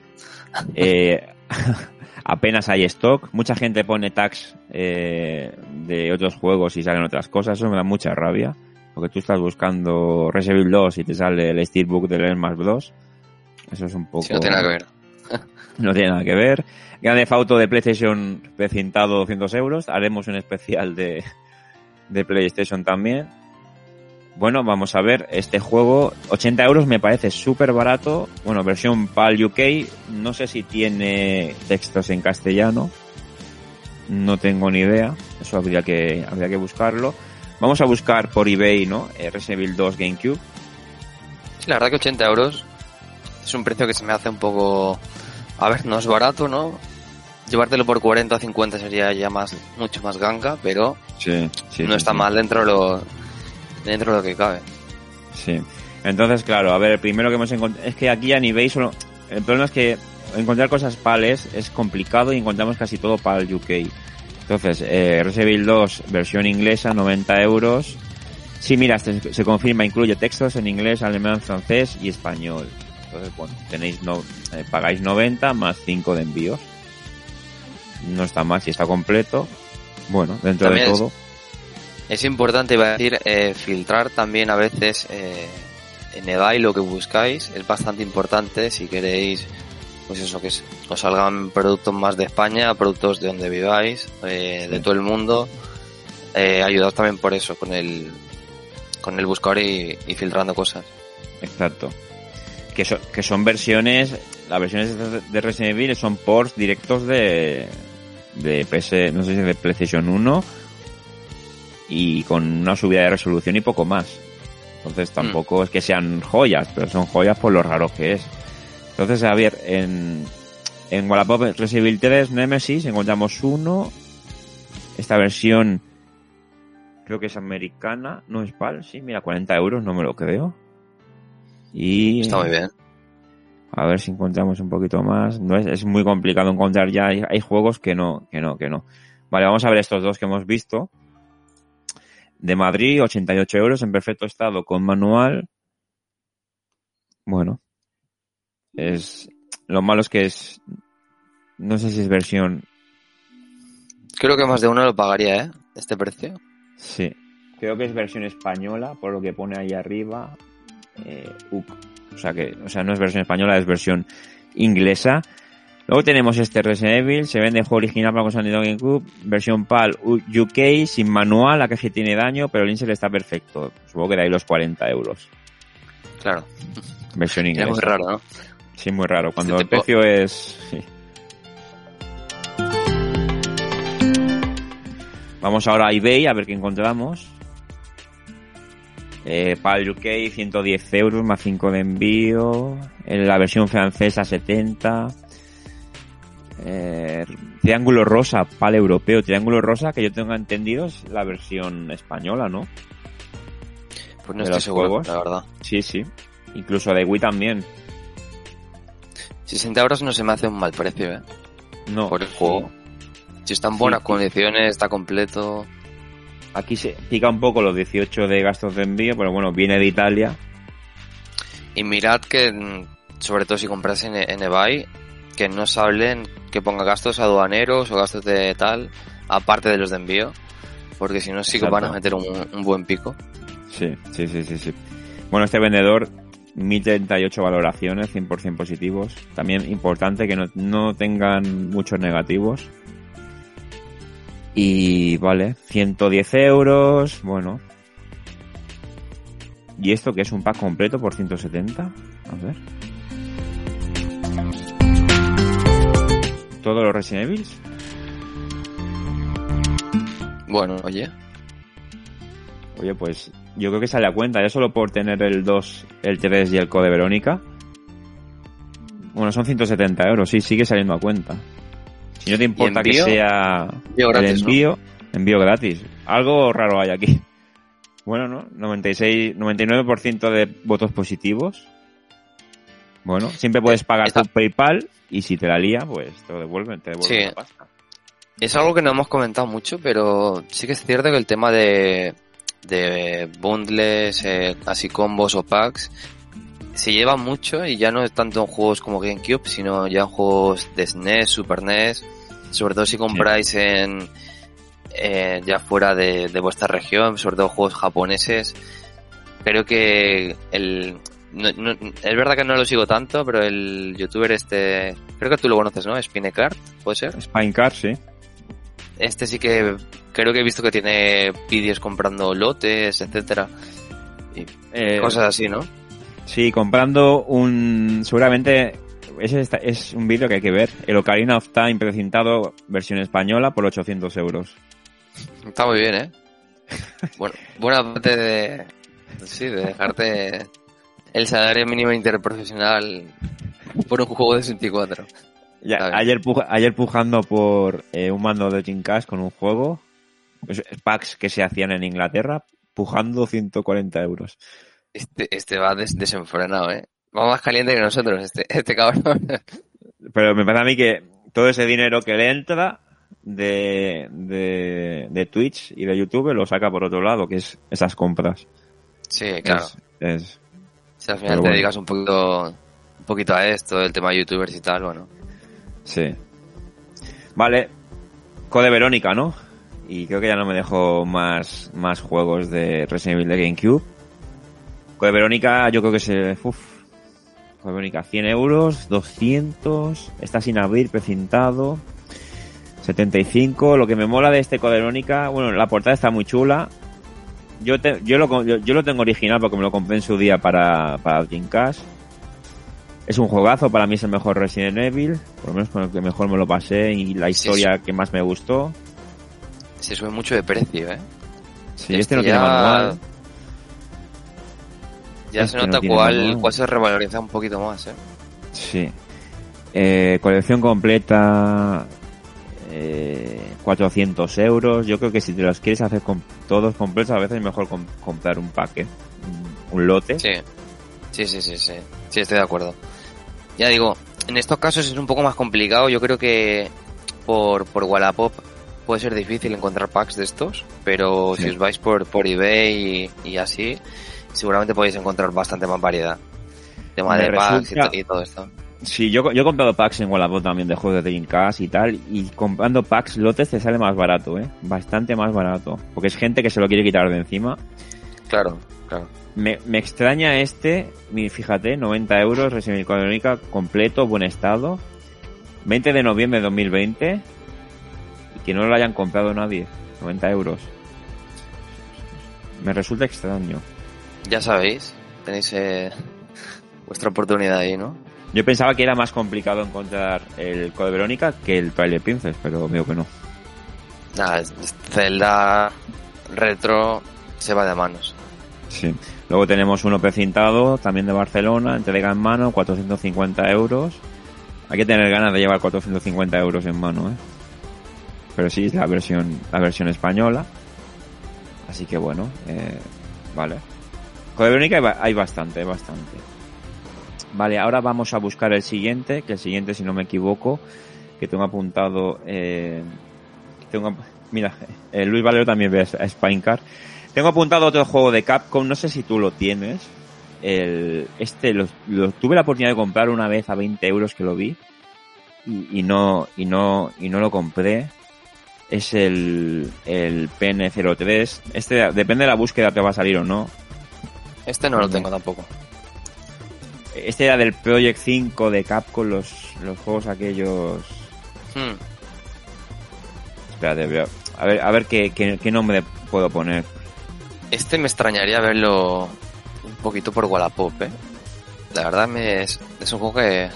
Eh, apenas hay stock. Mucha gente pone tags eh, de otros juegos y salen otras cosas. Eso me da mucha rabia. Porque tú estás buscando Resident Evil 2 y te sale el Steelbook del Smash Bros. Eso es un poco... Si no tiene nada que ver. No tiene nada que ver. Grande Auto de PlayStation precintado 200 euros. Haremos un especial de, de PlayStation también. Bueno, vamos a ver. Este juego, 80 euros me parece súper barato. Bueno, versión PAL UK. No sé si tiene textos en castellano. No tengo ni idea. Eso habría que, habría que buscarlo. Vamos a buscar por eBay, ¿no? Eh, Resident Evil 2 GameCube. Sí, la verdad que 80 euros es un precio que se me hace un poco... A ver, no es barato, ¿no? Llevártelo por 40 o 50 sería ya más, mucho más ganga, pero Sí, sí. no sí, está mal dentro de lo, dentro de lo que cabe. Sí. Entonces, claro, a ver, el primero que hemos encontrado... Es que aquí en eBay solo... El problema es que encontrar cosas PALes es complicado y encontramos casi todo PAL UK. Entonces, eh, Resident Evil 2, versión inglesa, 90 euros. Sí, mira, se, se confirma, incluye textos en inglés, alemán, francés y español. Entonces, bueno, tenéis no, eh, pagáis 90 más 5 de envíos. No está mal, si está completo. Bueno, dentro También de todo. Es importante, iba a decir, eh, filtrar también a veces eh, en eBay lo que buscáis. Es bastante importante si queréis, pues eso, que os salgan productos más de España, productos de donde viváis, eh, de todo el mundo. Eh, ayudaos también por eso, con el, con el buscador y, y filtrando cosas. Exacto. Que, so- que son versiones, las versiones de- de Resident Evil son ports directos de, de PS, no sé si de PlayStation 1 y con una subida de resolución y poco más. Entonces tampoco es que sean joyas, pero son joyas por lo raro que es. Entonces, a ver, en, en Wallapop Resident Evil 3 Nemesis encontramos uno. Esta versión creo que es americana, no es PAL, sí, mira, 40 euros, no me lo creo. Y Está muy bien. a ver si encontramos un poquito más. No es, es muy complicado encontrar ya. Hay, hay juegos que no, que no, que no. Vale, vamos a ver estos dos que hemos visto. De Madrid, 88 euros en perfecto estado con manual. Bueno, es lo malo es que es no sé si es versión Creo que más de uno lo pagaría, ¿eh? Este precio. sí, creo que es versión española por lo que pone ahí arriba. eh. O sea que, o sea, no es versión española, es versión inglesa. Luego tenemos este Resident Evil, se vende juego original para con Nintendo GameCube, versión PAL UK, sin manual, la caja tiene daño, pero el insert está perfecto. Supongo que de ahí los 40 euros. Claro. Versión Es inglesa. muy raro, ¿no? Sí, muy raro. Cuando Este el precio es... sí. Vamos ahora a eBay a ver qué encontramos. Eh, PAL UK 110 euros más 5 de envío. En la versión francesa 70. Eh, Triángulo rosa, PAL europeo. Triángulo rosa, que yo tengo entendido, es la versión española, ¿no? Pues no De estoy los seguro, juegos. la verdad. Sí, sí. Incluso de Wii también. 60 euros no se me hace un mal precio, ¿eh? No. Por el juego. Si está en buenas sí. condiciones, está completo. Aquí se pica un poco los 18 de gastos de envío, pero bueno, viene de Italia. Y mirad que, mm, sobre todo si compras en, en eBay, que no se hablen que ponga gastos aduaneros o gastos de tal, aparte de los de envío. Porque si no, sí que van a meter un, un buen pico. Sí, sí, sí, sí, sí. Bueno, este vendedor, 1038 valoraciones, 100% positivos. También importante que no, no tengan muchos negativos. Y vale, 110 euros, bueno. ¿Y esto que es un pack completo por 170? A ver. ¿Todos los Resident Evil? Bueno, oye, Oye, pues yo creo que sale a cuenta, ya solo por tener el 2, el 3 y el Code Verónica. Bueno, son 170 euros, sí, sigue saliendo a cuenta. Si no te importa que sea Envío gratis, el ¿no? envío, envío gratis. Algo raro hay aquí. Bueno, ¿no? 96, 99% de votos positivos. Bueno, siempre puedes pagar tu PayPal y si te la lía, pues te lo devuelven, te devuelven Sí. la pasta. es algo que no hemos comentado mucho, pero sí que es cierto que el tema de, de bundles, eh, así combos o packs, se lleva mucho y ya no es tanto en juegos como GameCube, sino ya en juegos de SNES, Super NES, sobre todo si compráis en eh, ya fuera de, de vuestra región, sobre todo juegos japoneses. Creo que el no- no- es verdad que no lo sigo tanto, pero el youtuber este, creo que tú lo conoces, ¿no? Spinecart, ¿puede ser? Spinecart, sí. Este sí que creo que he visto que tiene vídeos comprando lotes, etcétera, Eh, cosas así, ¿no? Sí, comprando un... Seguramente ese es un vídeo que hay que ver. El Ocarina of Time precintado versión española por 800 euros. Está muy bien, ¿eh? Bueno, buena parte de sí, de dejarte el salario mínimo interprofesional por un juego de 64. Ya, ayer, puja- ayer pujando por eh, un mando de Dreamcast con un juego, pues, packs que se hacían en Inglaterra, pujando 140 euros. Este, este va des- desenfrenado, ¿eh? Va más caliente que nosotros, este, este cabrón. Pero me parece a mí que todo ese dinero que le entra de, de, de Twitch y de YouTube lo saca por otro lado, que es esas compras. Sí, claro. Es- es- Si al final pero te bueno. dedicas un poquito, un poquito a esto, el tema de youtubers y tal, bueno. Sí. Vale. Code Verónica, ¿no? Y creo que ya no me dejo más, más juegos de Resident Evil de GameCube. Code Verónica, yo creo que se... Uf. Code Verónica, 100 euros, 200, está sin abrir, precintado. 75. Lo que me mola de este Code Verónica, bueno, la portada está muy chula. Yo, te- yo, lo, yo, yo lo tengo original porque me lo compré en su día para, para Dreamcast. Es un juegazo, para mí es el mejor Resident Evil, por lo menos con el que mejor me lo pasé y la Sí, historia que más me gustó. Se sube mucho de precio, ¿eh? Sí, Este este no tiene ya- manual. Ya Este se no nota tiene cuál, cuál se revaloriza un poquito más, ¿eh? Sí. Eh, colección completa, eh, 400 euros. Yo creo que si te los quieres hacer con todos completos, a veces es mejor com- comprar un paquete, un, un lote. Sí. Sí, sí, sí, sí. Sí, estoy de acuerdo. Ya digo, en estos casos es un poco más complicado. Yo creo que por, por Wallapop puede ser difícil encontrar packs de estos, pero Sí. si os vais por, por eBay y, y así, seguramente podéis encontrar bastante más variedad. Tema Me de packs y, resulta- y todo esto. Sí, yo, yo he comprado packs en Wallapop también de juegos de Dreamcast y tal, y comprando packs lotes te sale más barato, ¿eh? Bastante más barato. Porque es gente que se lo quiere quitar de encima. Claro, claro. Me, me extraña este, fíjate, 90 euros, Resident Crónica, completo, buen estado. 20 de noviembre de 2020. Y que no lo hayan comprado nadie. 90 euros. Me resulta extraño. Ya sabéis, tenéis eh, vuestra oportunidad ahí, ¿no? Yo pensaba que era más complicado encontrar el Code Verónica que el Twilight Princess, pero veo que no. Nada, Zelda retro se va de manos. Sí. Luego tenemos uno precintado, también de Barcelona, entrega en mano, 450 euros. Hay que tener ganas de llevar 450 euros en mano, ¿eh? Pero sí, es la versión, la versión española. Así que bueno, eh, vale. Con Verónica hay, ba- hay bastante, hay bastante. Vale, ahora vamos a buscar el siguiente, que el siguiente, si no me equivoco, que tengo apuntado, eh, tengo, mira, eh, Luis Valero también ve a Spinecar. Tengo apuntado otro juego de Capcom, no sé si tú lo tienes. El, este lo, lo- tuve la oportunidad de comprar una vez a 20 euros que lo vi y, y no y no y no lo compré. Es el, el PN03. Este depende de la búsqueda te va a salir o no. Este no lo Mm. tengo tampoco. Este era del Project 5 de Capcom, los, los juegos aquellos. Hmm. Espérate, veo- a ver, a ver qué, qué, qué nombre puedo poner. Este me extrañaría verlo un poquito por Wallapop, ¿eh? La verdad me es, es un juego que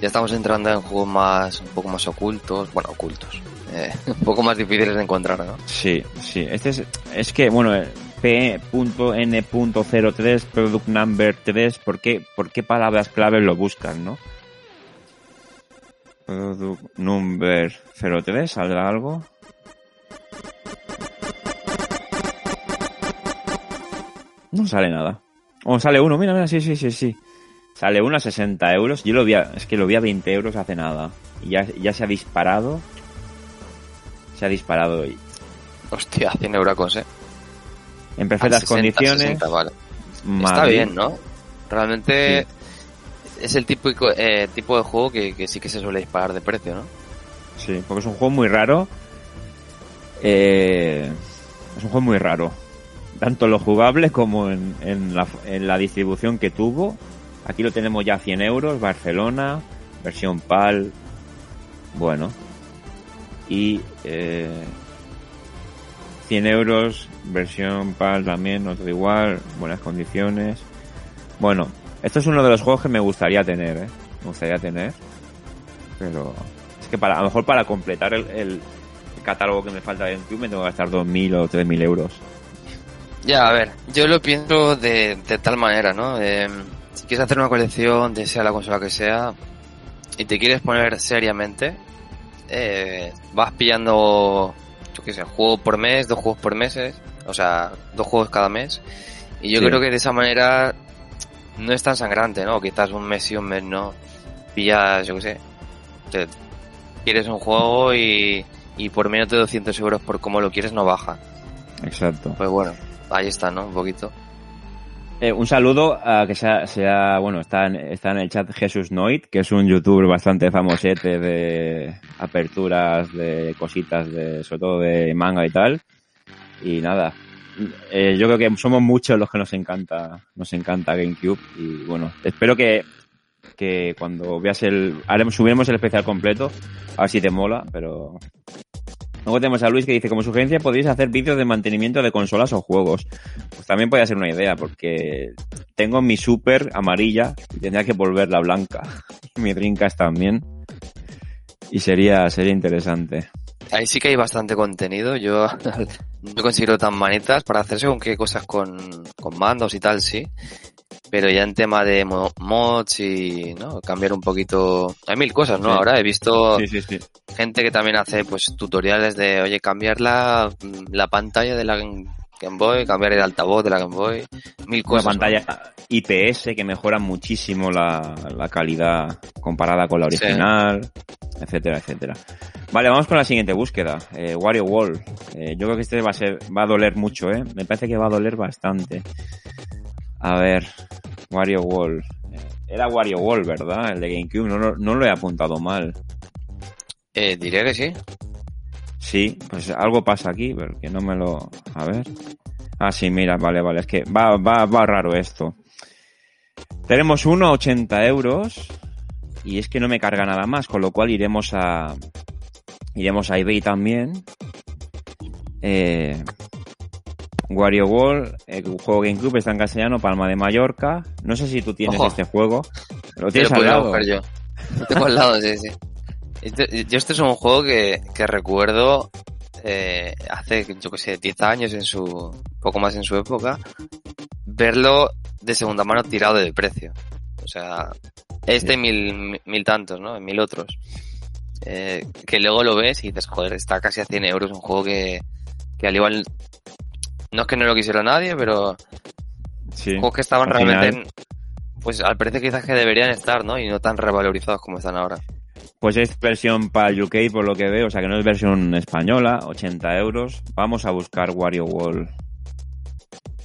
ya estamos entrando en juegos más un poco más ocultos, bueno, ocultos, eh, un poco más difíciles de encontrar, ¿no? Sí, sí. Este es, es que, bueno, eh, P.N.03, Product Number 3, ¿por qué, ¿por qué palabras claves lo buscan, no? Product Number 03, ¿saldrá algo? No sale nada. O sale uno, mira, mira, sí, sí, sí, sí. Sale uno a 60 euros. Yo lo vi a, es que lo vi a 20 euros hace nada. Y ya, ya se ha disparado. Se ha disparado. Y Hostia, 100 euracos, ¿eh? En perfectas A 60, condiciones. 60, vale. Está bien, ¿no? Realmente es el típico eh, tipo de juego que, que sí que se suele disparar de precio, ¿no? Sí, porque es un juego muy raro. Eh, es un juego muy raro. Tanto en lo jugable como en, en, la, en la distribución que tuvo. Aquí lo tenemos ya a 100 euros, Barcelona, versión PAL. Bueno. Y eh, 100 euros, versión PAL también, otro igual, buenas condiciones. Bueno, esto es uno de los juegos que me gustaría tener, ¿eh? Me gustaría tener. Pero es que para, a lo mejor para completar el, catálogo que me falta de GameCube me tengo que gastar 2.000 o 3.000 euros. Ya, a ver, yo lo pienso de, de tal manera, ¿no? Si quieres hacer una colección, de sea la consola que sea, y te quieres poner seriamente, eh, vas pillando, yo qué sé, juego por mes, dos juegos por meses, o sea, dos juegos cada mes, y yo Sí. creo que de esa manera no es tan sangrante, ¿no? Quizás un mes y un mes no, pillas, yo qué sé, te- quieres un juego y, y por menos de 200 euros por cómo lo quieres no baja. Exacto. Pues bueno, ahí está, ¿no? Un poquito. Eh, un saludo a que sea, sea bueno, está en, está en el chat Jesús Noit, que es un youtuber bastante famosete de aperturas de cositas de, sobre todo de manga y tal. Y nada, eh, yo creo que somos muchos los que nos encanta, nos encanta GameCube y bueno, espero que, que cuando veas el, haremos, subiremos el especial completo, a ver si te mola, pero Luego tenemos a Luis que dice, como sugerencia podéis hacer vídeos de mantenimiento de consolas o juegos. Pues también puede ser una idea, porque tengo mi super amarilla y tendría que volverla blanca. Y mi Dreamcast también. Y sería, sería interesante. Ahí sí que hay bastante contenido. Yo no considero tan manitas para hacer según qué cosas con, con mandos y tal, sí. Pero ya en tema de mo- mods y ¿no? cambiar un poquito... Hay mil cosas, ¿no? Sí. Ahora he visto Sí, sí, sí. gente que también hace pues tutoriales de, oye, cambiar la, la pantalla de la Game Boy, cambiar el altavoz de la Game Boy, mil Una cosas. ¿no? pantalla IPS que mejora muchísimo la, la calidad comparada con la Sí. original. etcétera, etcétera. Vale, vamos con la siguiente búsqueda. Eh, Wario Wall. Eh, yo creo que este va a ser, va a doler mucho, ¿eh? Me parece que va a doler bastante. A ver, Wario Wall. Era Wario Wall, ¿verdad? El de GameCube. No, lo- no lo he apuntado mal. Eh, diría que sí. Sí, pues algo pasa aquí, porque no me lo... A ver. Ah, sí, mira, vale, vale. Es que va, va, va raro esto. Tenemos uno a 80 euros y es que no me carga nada más, con lo cual iremos a... Iremos a eBay también. Eh, Wario Wall, el juego GameCube está en castellano, Palma de Mallorca. No sé si tú tienes Ojo. este juego. Lo tienes al lado. buscar yo. Lo tengo al lado, sí, sí. Este- yo este es un juego que, que recuerdo eh, hace, yo que sé, 10 años en su, poco más en su época, verlo de segunda mano tirado de precio. O sea, este y mil, mil tantos, ¿no? Mil otros. Eh, que luego lo ves y dices, joder, está casi a 100 euros, un juego que, que al igual, no es que no lo quisiera nadie, pero Sí. juegos que estaban Al realmente final- en- pues al precio quizás que deberían estar, ¿no? Y no tan revalorizados como están ahora. Pues es versión para el UK por lo que veo, o sea que no es versión española, 80 euros. Vamos a buscar Wario Wall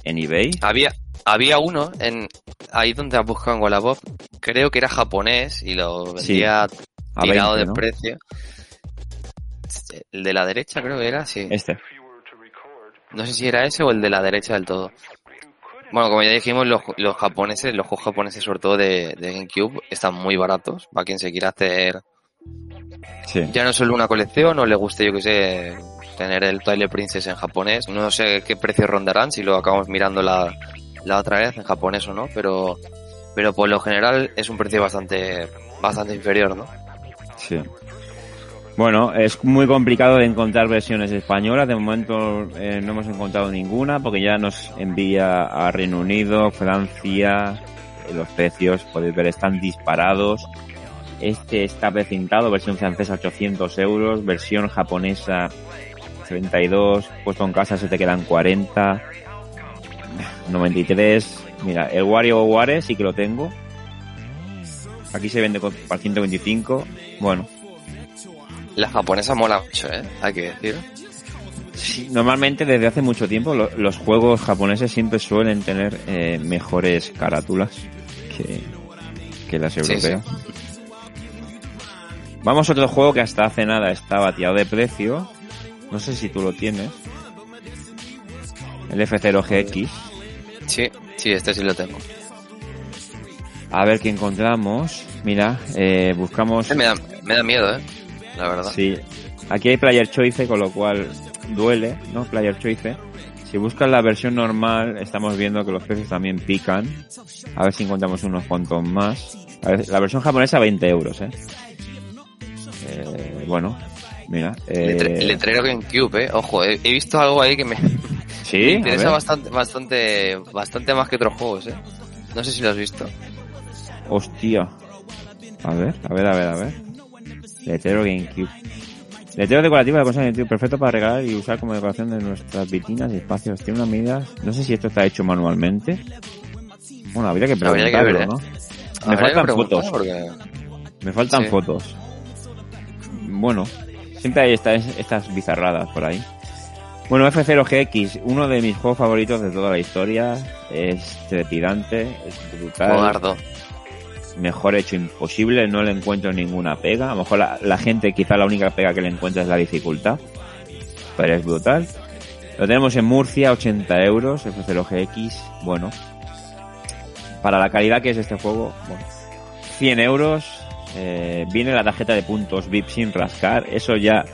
en eBay. Había, había uno en ahí donde has buscado en Wallapop, creo que era japonés y lo vendía tirado 20, de ¿no? precio. El de la derecha creo que era, sí. Este. No sé si era ese o el de la derecha del todo. Bueno, como ya dijimos, los, los japoneses, los juegos japoneses sobre todo de, de GameCube, están muy baratos. Para quien se quiera hacer Sí. ya no solo una colección o le guste, yo que sé, tener el Twilight Princess en japonés. No sé qué precio rondarán si lo acabamos mirando la, la otra vez en japonés o no, pero, pero por lo general es un precio bastante, bastante inferior, ¿no? Sí. Bueno, es muy complicado de encontrar versiones españolas. De momento eh, no hemos encontrado ninguna porque ya nos envía a Reino Unido, Francia. eh, Los precios, podéis ver, están disparados. Este está precintado, versión francesa 800 euros, versión japonesa 32, puesto en casa se te quedan 40, 93. Mira, el Wario Ware sí que lo tengo. Aquí se vende para 125. Bueno, La japonesa mola mucho, ¿eh? Hay que decir. Sí, normalmente desde hace mucho tiempo lo- los juegos japoneses siempre suelen tener eh, mejores carátulas que, que las Sí, europeas. Vamos a otro juego que hasta hace nada estaba tirado de precio. No sé si tú lo tienes. El F0GX. Sí, sí, este sí lo tengo. A ver qué encontramos. Mira, eh, buscamos... Este me da, me da miedo, ¿eh? La verdad. Sí. Aquí hay Player Choice, con lo cual duele, ¿no? Player Choice. Si buscas la versión normal, estamos viendo que los precios también pican. A ver si encontramos unos cuantos más. A ver, la versión japonesa 20 euros, ¿eh? Eh, bueno, mira. Eh, Letre- letrero GameCube, ¿eh? Ojo, he, he visto algo ahí que me, me sí, a interesa bastante, bastante, bastante más que otros juegos, ¿eh? No sé si lo has visto. Hostia. A ver, a ver, a ver, a ver. Letrero GameCube. Letrero decorativo de la consola GameCube, perfecto para regalar y usar como decoración de nuestras vitrinas y espacios. Tiene unas medidas, no sé si esto está hecho manualmente. Bueno, habría que Habría que preguntarlo, ver, ¿eh? ¿no? Me Habría faltan fotos. porque- Me faltan Sí. fotos. Bueno, siempre hay estas, estas bizarradas por ahí. Bueno, F0GX, uno de mis juegos favoritos de toda la historia. Es trepidante, es brutal. Mejor hecho imposible, no le encuentro ninguna pega. A lo mejor la, la gente quizá la única pega que le encuentra es la dificultad. Pero es brutal. Lo tenemos en Murcia, 80 euros, F0GX, bueno. Para la calidad que es este juego, bueno. 100 euros, eh, viene la tarjeta de puntos VIP sin rascar, eso ya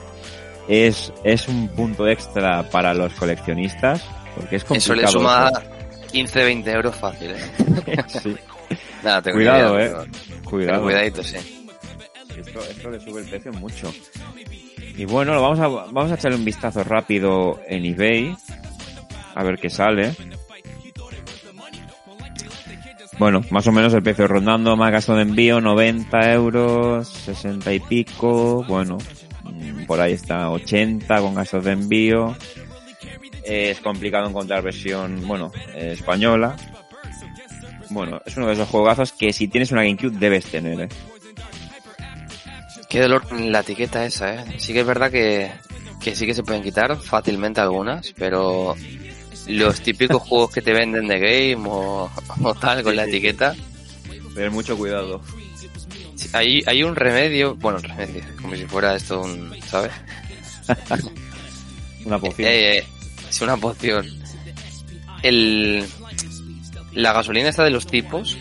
es, es un punto extra para los coleccionistas, porque es Eso complicado. le suma 15, 20 euros fácil, ¿eh? Sí, Nada, tengo Cuidado, idea, eh. pero- pero cuidado. cuidadito, sí. Esto, esto le sube el precio mucho. Y bueno, lo vamos a, vamos a echarle un vistazo rápido en eBay. A ver qué sale. Bueno, más o menos el precio rondando, más gasto de envío, 90 euros, 60 y pico, bueno, mm, por ahí está 80 con gastos de envío. Es complicado encontrar versión, bueno, eh, española. Bueno, es uno de esos juegazos que si tienes una GameCube debes tener, ¿eh? Qué dolor la etiqueta esa, ¿eh? Sí que es verdad que, que sí que se pueden quitar fácilmente algunas, pero los típicos juegos que te venden de game o, o tal con la etiqueta, Tener mucho cuidado. hay, hay un remedio, bueno, remedio, como si fuera esto un, ¿sabes? Una poción. Eh, es una poción. El, la gasolina está de los tipos,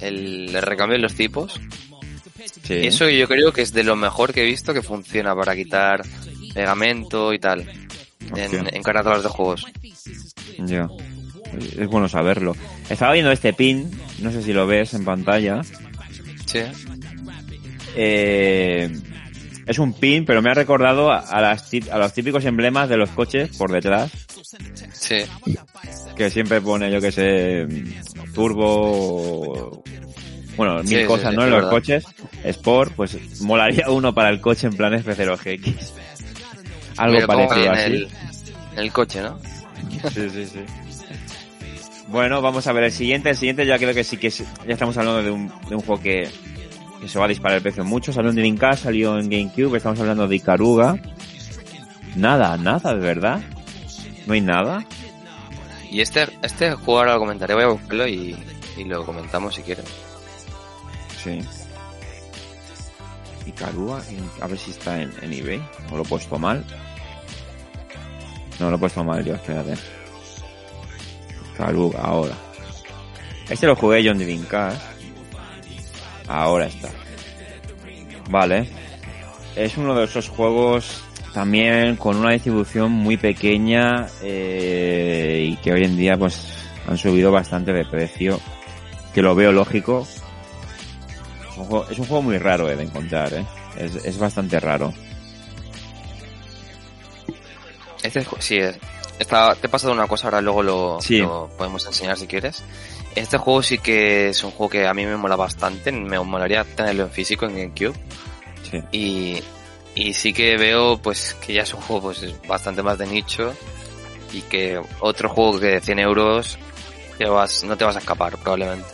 el, el recambio de los tipos, sí. Eso yo creo que es de lo mejor que he visto que funciona para quitar pegamento y tal en, en carátulas de juegos. Ya. Es bueno saberlo. Estaba viendo este pin, no sé si lo ves en pantalla. Sí. Eh, es un pin, pero me ha recordado a, a las, a los típicos emblemas de los coches por detrás, Sí. que siempre pone, yo que sé, turbo, bueno, mil sí, cosas, sí, ¿no? En los verdad. coches, Sport, pues molaría uno para el coche en plan F0GX. Algo pongo parecido así. el, el coche, ¿no? Sí, sí, sí. Bueno, vamos a ver el siguiente. El siguiente ya creo que sí que es- ya estamos hablando de un, de un juego que, que se va a disparar el precio mucho. Salió en Dreamcast, salió en GameCube, estamos hablando de Ikaruga. Nada, nada, de verdad. No hay nada. Y este, este juego ahora lo comentaré, voy a buscarlo y, y lo comentamos si quieres. Sí. Ikaruga, en- a ver si está en, en eBay. O lo he puesto mal. No, lo he puesto mal yo, espérate. Ikaruga, ahora. Este lo jugué yo en Dreamcast. Ahora está. Vale. Es uno de esos juegos también con una distribución muy pequeña eh, y que hoy en día pues han subido bastante de precio. Que lo veo lógico. Es un juego, es un juego muy raro eh, de encontrar, eh. Es, es bastante raro. Este sí, es- está, te he pasado una cosa, ahora luego lo, Sí. lo podemos enseñar si quieres. Este juego sí que es un juego que a mí me mola bastante, me molaría tenerlo en físico en GameCube. Sí. Y, y sí que veo pues que ya es un juego pues bastante más de nicho y que otro juego que de 100 euros te vas, no te vas a escapar probablemente.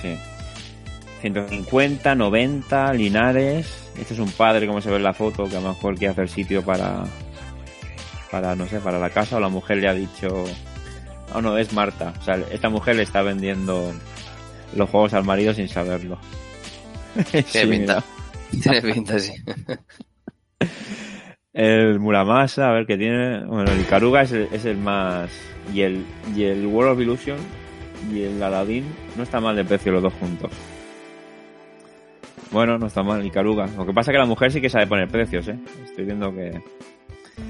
Sí. 150, 90, Linares. Este es un padre, como se ve en la foto, que a lo mejor quiere hacer sitio para, para, no sé, para la casa o la mujer le ha dicho, oh no, es Marta. O sea, esta mujer le está vendiendo los juegos al marido sin saberlo. Sí, Tiene pinta. mira. Tiene pinta así. El Muramasa, a ver qué tiene. Bueno, el Ikaruga es el, es el más. Y el, y el World of Illusion y el Aladdin no está mal de precio los dos juntos. Bueno, no está mal, Ikaruga. Lo que pasa es que la mujer sí que sabe poner precios, ¿eh? Estoy viendo que.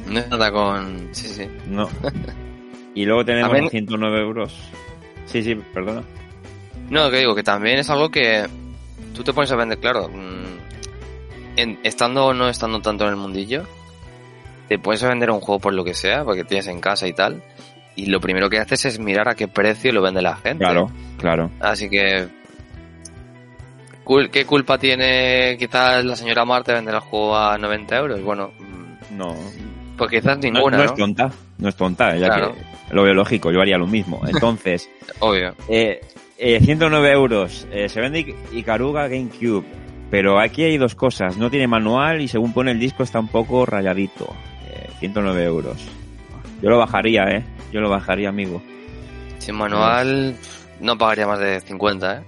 No es nada con... Sí, sí. No. Y luego tenemos También- 109 euros. Sí, sí, perdona. No, que digo, que también es algo que tú te pones a vender, claro, mm, en- estando o no estando tanto en el mundillo, te puedes vender un juego por lo que sea, porque tienes en casa y tal, y lo primero que haces es mirar a qué precio lo vende la gente. Claro, claro. Así que, ¿qué culpa tiene quizás la señora Marte vender el juego a 90 euros? Bueno, mm, No. pues quizás ninguna, no ¿no? es tonta. No es tonta, ya Claro. que lo veo lógico, yo haría lo mismo. Entonces. Obvio. Eh, eh, 109 euros. Eh, se vende Ikaruga GameCube. Pero aquí hay dos cosas. No tiene manual y según pone el disco está un poco rayadito. Eh, 109 euros. Yo lo bajaría, ¿eh? Yo lo bajaría, amigo. Sin manual, no pagaría más de 50, ¿eh?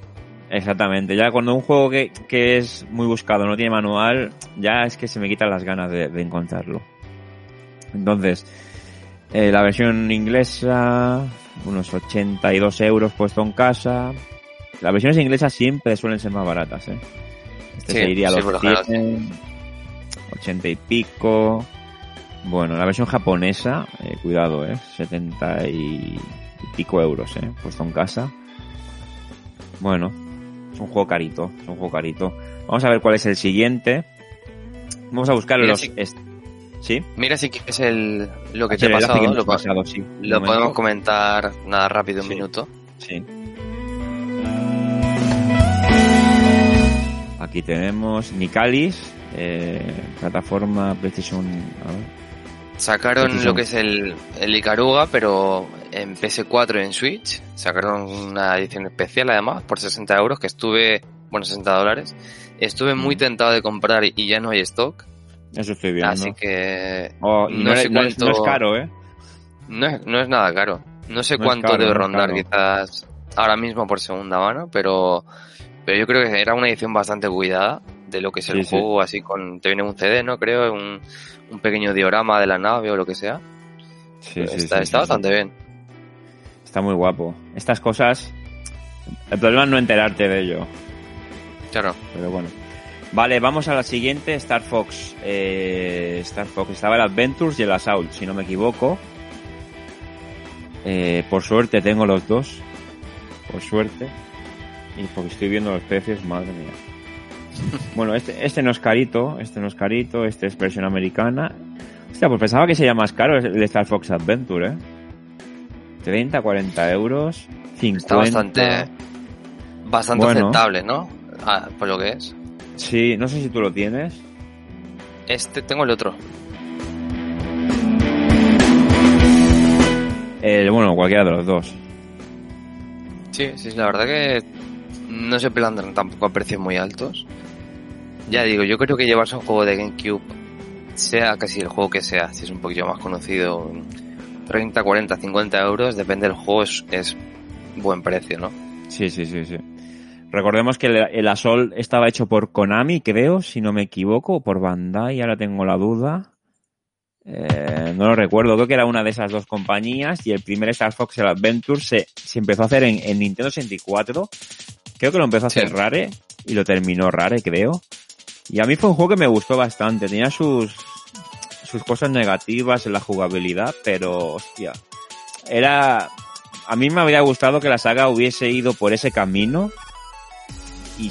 Exactamente. Ya cuando un juego que, que es muy buscado no tiene manual, ya es que se me quitan las ganas de, de encontrarlo. Entonces, eh, la versión inglesa, unos 82 euros puesto en casa. Las versiones inglesas siempre suelen ser más baratas, ¿eh? Este Sí, se iría a sí, los. 100, 80 y pico. Bueno, la versión japonesa, eh, cuidado, ¿eh? 70 y, pico euros, ¿eh? Puesto en casa. Bueno, es un juego carito, es un juego carito. Vamos a ver cuál es el siguiente. Vamos a buscar los... sí. est- ¿Sí? Mira si quieres el, lo que Sí, te enlace pasado, que lo, pasado, sí. Podemos comentar nada rápido, un Sí. minuto. Sí. Aquí tenemos Nicalis, eh, plataforma PlayStation. A ver. Sacaron lo que es el, el Icaruga, pero en PS4 y en Switch. Sacaron una edición especial además por 60 euros que estuve bueno, 60 dólares. Estuve muy Mm. tentado de comprar y ya no hay stock, Eso estoy viendo. así que Oh, no no, sé es, no es- no es cuánto- caro, ¿eh? no es, no es nada caro. No sé cuánto caro, debe rondar quizás ahora mismo por segunda mano, pero, pero yo creo que era una edición bastante cuidada de lo que es el Sí, juego, así con, te viene un CD, ¿no? Creo, un, un pequeño diorama de la nave o lo que sea. Sí, sí, está está bastante bien. Está muy guapo. Estas cosas, el problema es no enterarte de ello. Claro. Pero bueno. Vale, vamos a la siguiente, Star Fox. Eh, Star Fox estaba el Adventures y el Assault, si no me equivoco. Eh, por suerte tengo los dos. Por suerte. Y porque estoy viendo los precios, madre mía. Bueno, este, este no es carito, este no es carito, este es versión americana. Hostia, pues pensaba que sería más caro el Star Fox Adventure, ¿eh? 30, 40 euros, 50. Está bastante, bastante Bueno. aceptable, ¿no? Ah, por lo que es. Sí, no sé si tú lo tienes. Este, tengo el otro. El, bueno, cualquiera de los dos. Sí, sí, la verdad que no se plantan tampoco a precios muy altos. Ya digo, yo creo que llevarse un juego de GameCube, sea casi el juego que sea, si es un poquillo más conocido, 30, 40, 50 euros, depende del juego, es, es buen precio, ¿no? Sí, sí, sí, sí. Recordemos que el, el Asol estaba hecho por Konami, creo, si no me equivoco, o por Bandai, ahora tengo la duda. Eh, no lo recuerdo, creo que era una de esas dos compañías y el primer Star Fox el Adventure se, se empezó a hacer en, en Nintendo 64. Creo que lo empezó a hacer Sí. Rare y lo terminó Rare, creo. Y a mí fue un juego que me gustó bastante, tenía sus, sus cosas negativas en la jugabilidad, pero hostia, era, a mí me habría gustado que la saga hubiese ido por ese camino y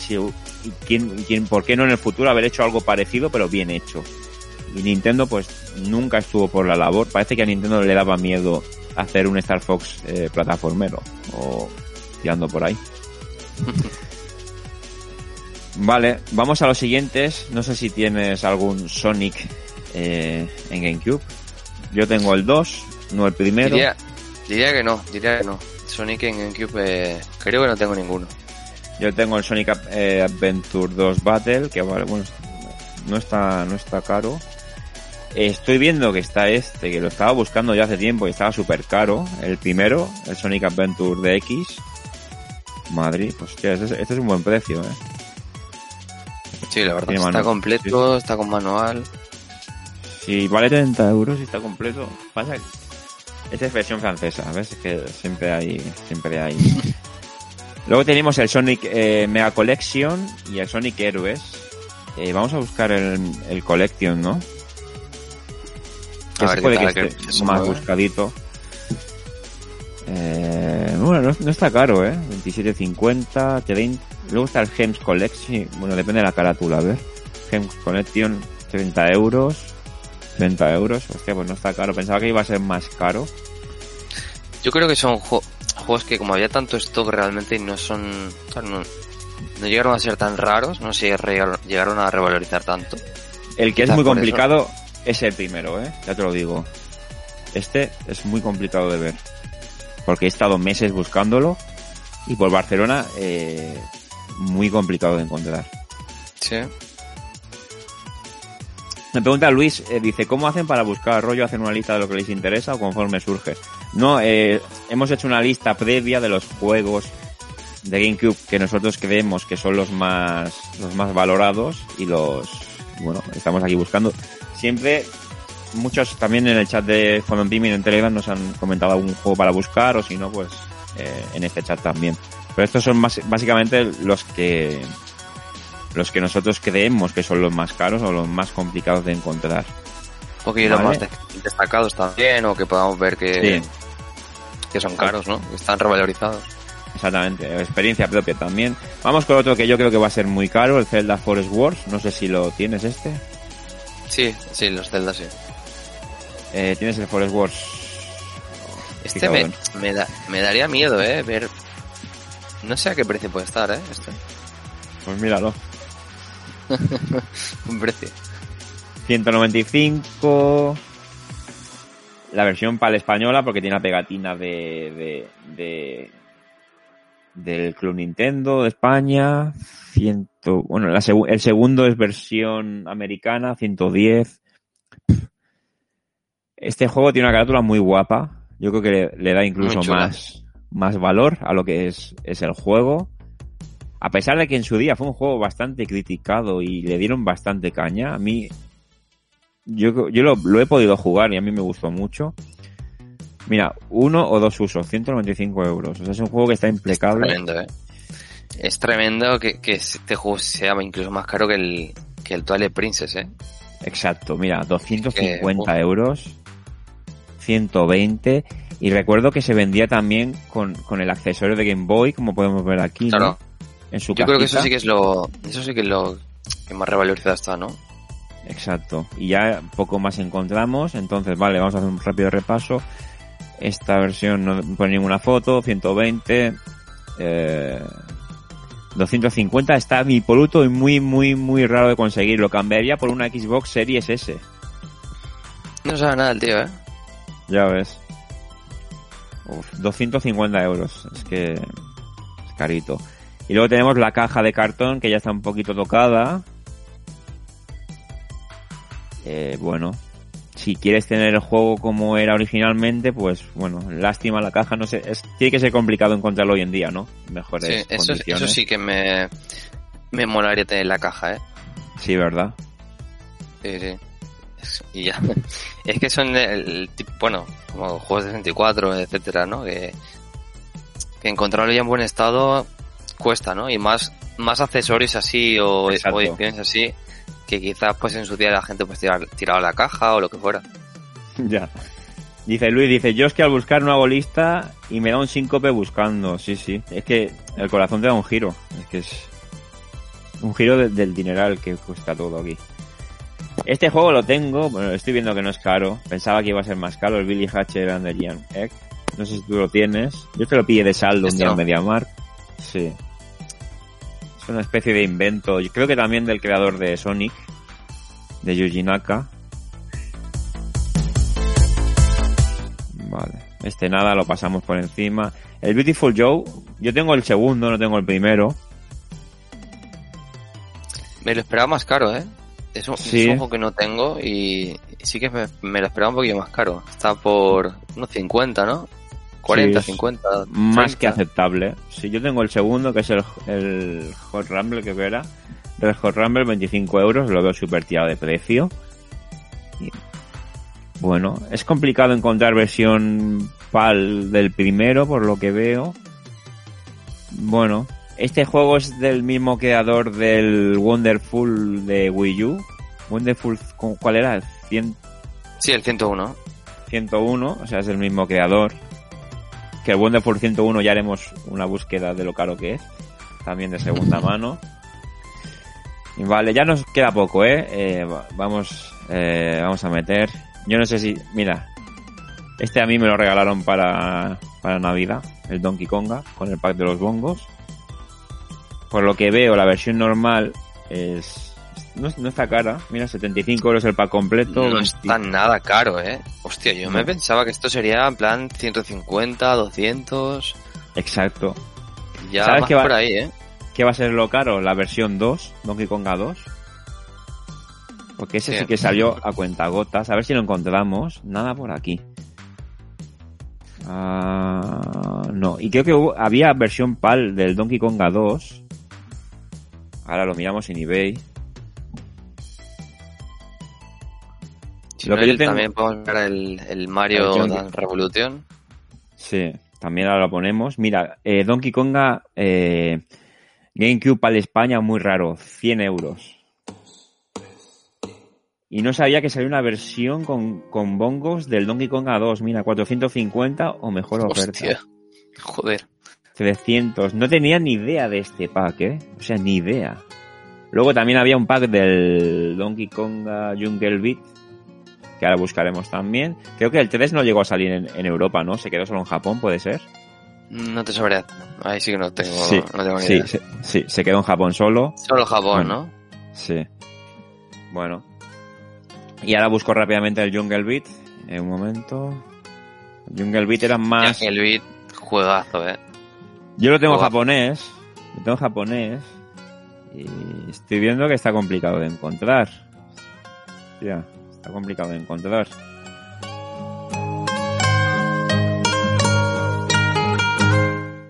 quién, y quién, por qué no en el futuro haber hecho algo parecido pero bien hecho. Y Nintendo pues nunca estuvo por la labor. Parece que a Nintendo le daba miedo hacer un Star Fox eh, plataformero o tirando por ahí. Vale, vamos a los siguientes. No sé si tienes algún Sonic eh, en GameCube. Yo tengo el 2, no el primero. Diría, diría que no, diría que no. Sonic en GameCube eh, creo que no tengo ninguno. Yo tengo el Sonic eh, Adventure 2 Battle, que vale, bueno, no está, no está caro. Estoy viendo que está este, que lo estaba buscando ya hace tiempo y estaba súper caro. El primero, el Sonic Adventure de X. Madrid, pues hostia, este es, este es un buen precio, eh. Sí, la verdad, está completo, está con manual. Si vale 30 euros y está completo, pasa Esta es versión francesa, ¿ves? Es que siempre hay, siempre hay. Luego tenemos el Sonic eh, Mega Collection y el Sonic Héroes. Eh, vamos a buscar el, el Collection, ¿no? Que se puede que esté que se más mueve. buscadito. Eh, bueno, no, no está caro, ¿eh? 27.50, 30. Luego está el Gems Collection. Bueno, depende de la carátula, a ver. Gems Collection, 30 euros. 30 euros. Hostia, pues no está caro. Pensaba que iba a ser más caro. Yo creo que son ju- juegos que como había tanto stock realmente no son... no, no llegaron a ser tan raros, no sé si llegaron, a revalorizar tanto. El que es muy complicado es el primero, ¿eh? Ya te lo digo. Este es muy complicado de ver. Porque he estado meses buscándolo. Y por Barcelona, eh, muy complicado de encontrar. Sí. Me pregunta Luis, eh, dice, ¿cómo hacen para buscar rollo? ¿Hacen una lista de lo que les interesa o conforme surge? No, eh, hemos hecho una lista previa de los juegos de GameCube que nosotros creemos que son los más, los más valorados y los, bueno, estamos aquí buscando. Siempre, muchos también en el chat de Team y en Telegram nos han comentado algún juego para buscar o si no, pues eh, en este chat también. Pero estos son más, básicamente los que los que nosotros creemos que son los más caros o los más complicados de encontrar. Un poquillo Vale. más de- destacados también, o que podamos ver que, Sí. que son caros, ¿no? Que están revalorizados. Exactamente, experiencia propia también. Vamos con otro que yo creo que va a ser muy caro, el Zelda Forest Wars. No sé si lo tienes este. Sí, sí, los Zelda sí. Eh, tienes el Forest Wars. Este me, me, da, me daría miedo, ¿eh? Ver... No sé a qué precio puede estar, ¿eh? Este. Pues míralo. Un precio. 195. La versión para la española porque tiene la pegatina de, de, de, del Club Nintendo de España, ciento, bueno, la segu- el segundo es versión americana, 110. Este juego tiene una carátula muy guapa. Yo creo que le, le da incluso más, más valor a lo que es, es el juego. A pesar de que en su día fue un juego bastante criticado y le dieron bastante caña, a mí yo, yo lo, lo he podido jugar y a mí me gustó mucho. Mira, uno o dos usos, 195 euros. O sea, es un juego que está impecable. Tremendo, ¿eh? Es tremendo que, que este juego sea incluso más caro que el, que el Twilight Princess, ¿eh? Exacto, mira, 250 Que, euros, 120. Y recuerdo que se vendía también con, con el accesorio de Game Boy, como podemos ver aquí, ¿no? Claro. En su Yo creo que eso sí que es lo, eso sí que es lo que más revalorizado está, ¿no? Exacto. Y ya poco más encontramos. Entonces, vale, vamos a hacer un rápido repaso. Esta versión no pone ninguna foto, 120, eh, 250 está mi poluto y muy, muy, muy raro de conseguir. Lo cambiaría por una Xbox Series S. No sabe nada el tío, ¿eh? Ya ves. Uf, 250 euros. Es que es carito. Y luego tenemos la caja de cartón que ya está un poquito tocada. Eh, bueno, si quieres tener el juego como era originalmente, pues bueno, lástima la caja. No sé, es, tiene que ser complicado encontrarlo hoy en día, ¿no? Mejores Sí, eso, condiciones. eso sí que me, me molaría tener la caja, ¿eh? Sí, ¿verdad? Sí, sí. Es- y ya. Es que son el, tipo, bueno, como juegos de 64, etcétera, ¿no? Que, que encontrarlo ya en buen estado cuesta, ¿no? Y más, más accesorios así o, o ediciones así, que quizás pues en su día la gente pues tiraba la caja o lo que fuera. Ya. Dice Luis, dice, yo es que al buscar no hago lista y me da un síncope buscando. Sí, sí. Es que el corazón te da un giro. Es que es un giro de- del dineral que cuesta todo aquí. Este juego lo tengo, bueno, estoy viendo que no es caro. Pensaba que iba a ser más caro el Billy Hatcher and the Giant Egg. No sé si tú lo tienes. Yo te lo pillé de saldo un día en no. MediaMarkt. Sí. Es una especie de invento. Yo creo que también del creador de Sonic, de Yuji Naka. Vale. Este nada, lo pasamos por encima. El Beautiful Joe, yo tengo el segundo, no tengo el primero. Me lo esperaba más caro, ¿eh? Es un, Sí. es un juego que no tengo y sí que me, me lo esperaba un poquito más caro. Está por unos 50, ¿no? 40, Sí, es 50. Más 30. que aceptable. Si yo tengo el segundo, que es el, el Hot Rumble, que era. Red Hot Rumble, 25 euros, lo veo súper tirado de precio. Y, bueno, es complicado encontrar versión PAL del primero, por lo que veo. Bueno, este juego es del mismo creador del Wonderful de Wii U. Wonderful, ¿cuál era? 100, Sí, el 101. 101, o sea, es el mismo creador. Que el Wonderful 101 ya haremos una búsqueda de lo caro que es. También de segunda mano. Vale, ya nos queda poco, ¿eh? Eh, va- vamos, eh, vamos a meter. Yo no sé si, mira, este a mí me lo regalaron para, para Navidad, el Donkey Konga, con el pack de los bongos. Por lo que veo, la versión normal es, no, no está cara. Mira, 75 euros el pack completo. No 20 está nada caro, ¿eh? Hostia, yo me pensaba que esto sería en plan 150, 200. Exacto. Ya ¿Sabes más va- por ahí, ¿eh? ¿Qué va a ser lo caro? La versión 2, Donkey Konga 2. Porque ese sí, Sí. que salió a cuentagotas. A ver si lo encontramos. Nada por aquí. Ah, no. Y creo que hubo- había versión PAL del Donkey Konga 2. Ahora lo miramos en eBay. Si Lo no, que yo el- tengo- también podemos ver el, el Mario El Donkey- Dance Revolution. Sí, también ahora lo ponemos. Mira, eh, Donkey Konga eh, GameCube PAL España, muy raro. 100 euros. Y no sabía que salía una versión con, con bongos del Donkey Konga 2. Mira, 450 o mejor oferta. Hostia. Joder. 300. No tenía ni idea de este pack, ¿eh? O sea, ni idea. Luego también había un pack del Donkey Konga Jungle Beat, que ahora buscaremos también. Creo que el 3 no llegó a salir en, en Europa, ¿no? Se quedó solo en Japón, ¿puede ser? No te sabré. Ahí sí que no tengo, sí, no tengo ni sí, idea. se, sí, se quedó en Japón solo. Solo Japón, Bueno. ¿no? Sí. Bueno. Y ahora busco rápidamente el Jungle Beat. En un momento. Jungle Beat era más... El beat, juegazo, ¿eh? Yo lo tengo en Joder. japonés, lo tengo en japonés y estoy viendo que está complicado de encontrar. Ya, está complicado de encontrar.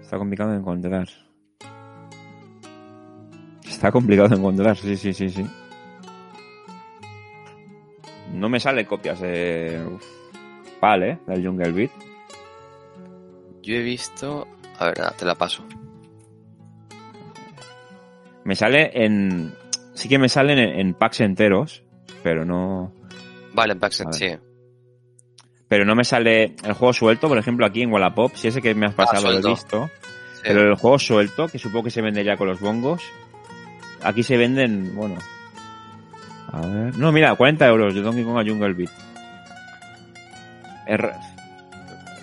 Está complicado de encontrar. Está complicado de encontrar, sí, sí, sí, sí. No me sale copias de uf, PAL, ¿eh? Del Jungle Beat. Yo he visto... A ver, te la paso. Me sale en... Sí que me salen en, en packs enteros, pero no... Vale, en Paxet, sí. Pero no me sale el juego suelto, por ejemplo, aquí en Wallapop, si ese que me has pasado lo he Ah, visto. Sí. Pero el juego suelto, que supongo que se vende ya con los bongos, aquí se venden, bueno... A ver... No, mira, 40 euros de Donkey Kong a Jungle Beat. Es ra-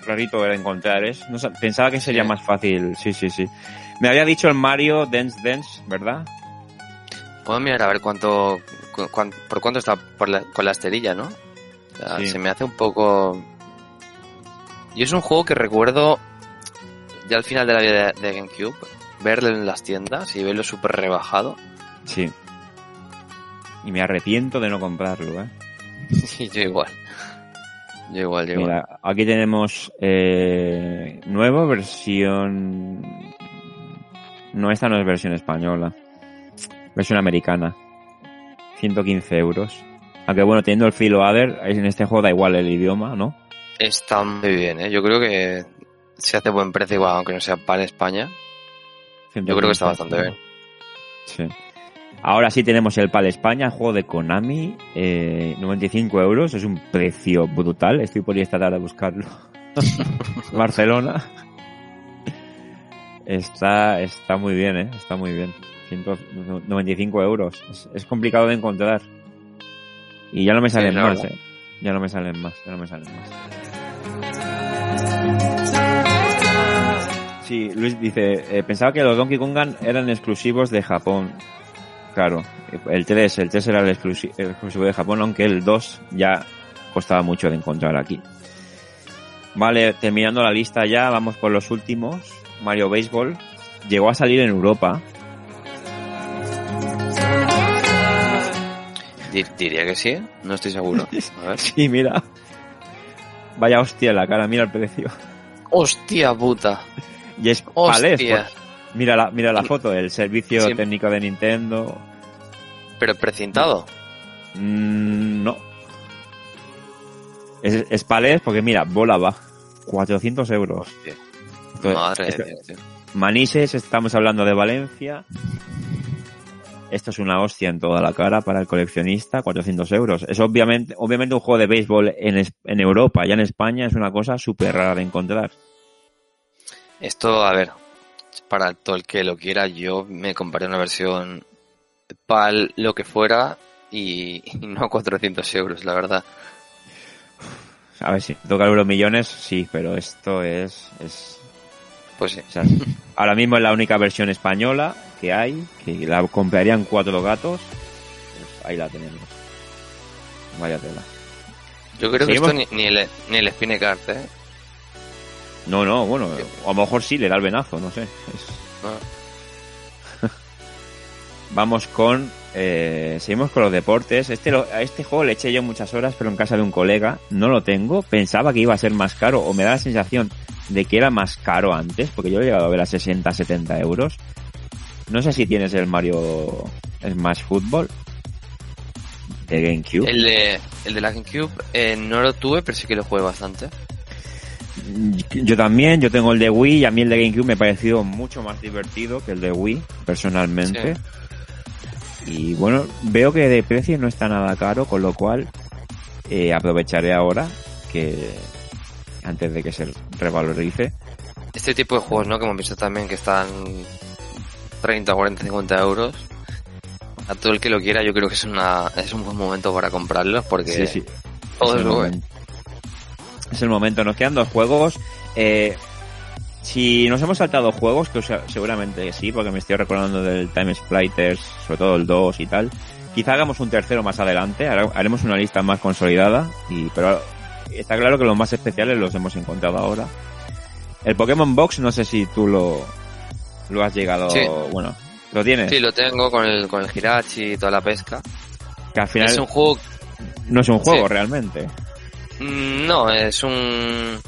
rarito de encontrar, ¿es? No sé, pensaba que sería Sí. más fácil, sí, sí, sí. Me había dicho el Mario Dance Dance, ¿verdad? Puedo mirar a ver cuánto... cu- por cuánto está por la- con la esterilla, ¿no? O sea, Sí. Se me hace un poco... Y es un juego que recuerdo ya al final de la vida de, de GameCube, verlo en las tiendas y verlo súper rebajado. Sí. Y me arrepiento de no comprarlo, ¿eh? yo igual. Yo igual, yo igual. Mira, aquí tenemos eh, nueva versión... No, esta no es versión española. Versión americana. 115 euros. Aunque bueno, teniendo el filo Other, en este juego da igual el idioma, ¿no? Está muy bien, ¿eh? Yo creo que se hace buen precio igual, aunque no sea para España. Yo creo que está bastante bien. Sí. Ahora sí tenemos el PAL España, juego de Konami, eh, 95 euros, es un precio brutal, estoy por ahí esta tarde a buscarlo. Barcelona. Está, está muy bien, eh, está muy bien. 195 euros, es, es complicado de encontrar. Y ya no me salen más, eh. Ya no me salen más, ya no me salen más. Sí, Luis dice, eh, pensaba que los Donkey Kong eran exclusivos de Japón. Claro, el 3, el 3 era el exclusi- el exclusivo de Japón, aunque el 2 ya costaba mucho de encontrar aquí. Vale, terminando la lista ya, vamos por los últimos. Mario Baseball llegó a salir en Europa. Diría que sí, no estoy seguro. A ver. Sí, mira. Vaya hostia en la cara, mira el precio. ¡Hostia puta! Y es palés, pues. Mira la, mira la foto, el servicio Sí. técnico de Nintendo. Pero precintado. Mm, no. Es, es palés porque mira, bola va. 400 euros. Hostia. Entonces, Madre esto- de Dios, tío. Manises, estamos hablando de Valencia. Esto es una hostia en toda la cara para el coleccionista, 400 euros. Es obviamente, obviamente un juego de béisbol en, en Europa, ya en España es una cosa súper rara de encontrar. Esto, a ver, para todo el que lo quiera, yo me compraré una versión PAL, lo que fuera, y, y no 400 euros, la verdad. A ver si toca euro millones, sí, pero esto es, es Pues sí. o sea, ahora mismo es la única versión española que hay, que la comprarían cuatro gatos. Pues ahí la tenemos. Vaya tela. Yo creo que esto ni, ni el, ni el Spinecart, ¿eh? No, no, bueno, a lo mejor sí le da el venazo, no sé. Es- No. Vamos con, eh, seguimos con los deportes. Este, lo- a este juego le eché yo muchas horas, pero en casa de un colega. No lo tengo. Pensaba que iba a ser más caro, o me da la sensación de que era más caro antes, porque yo he llegado a ver a 60, 70 euros. No sé si tienes el Mario Smash Football de GameCube. El de, el de la GameCube eh, no lo tuve, pero sí que lo jugué bastante. Yo también, yo tengo el de Wii y a mí el de GameCube me ha parecido mucho más divertido que el de Wii, personalmente. Y bueno, veo que de precio no está nada caro, con lo cual eh, aprovecharé ahora que antes de que se revalorice. Este tipo de juegos, ¿no? Que hemos visto también que están 30, 40, 50 euros. A todo el que lo quiera, yo creo que es una es un buen momento para comprarlos porque Sí, sí. todo es el bueno. momento. Es el momento. Nos quedan dos juegos. Eh, si nos hemos saltado juegos, que o sea, seguramente sí, porque me estoy recordando del Time Splitters, sobre todo el 2 y tal. Quizá hagamos un tercero más adelante, hare- haremos una lista más consolidada, y pero está claro que los más especiales los hemos encontrado ahora. El Pokémon Box, no sé si tú lo, lo has llegado, Sí. bueno, lo tienes. Sí, lo tengo con el, con el Hirachi y toda la pesca. que al final Es un juego no es un juego Sí. realmente. Mm, No, es un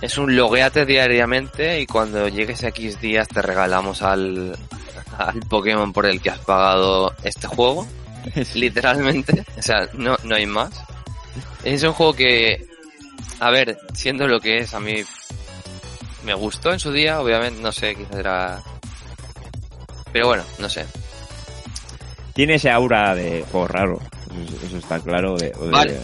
es un logueate diariamente y cuando llegues a X días te regalamos al, al Pokémon por el que has pagado este juego, literalmente, o sea, no, no hay más. Es un juego que, a ver, siendo lo que es, a mí me gustó en su día, obviamente, no sé, quizás era... Pero bueno, no sé. Tiene ese aura de juego raro, eso, eso está claro. De, Vale.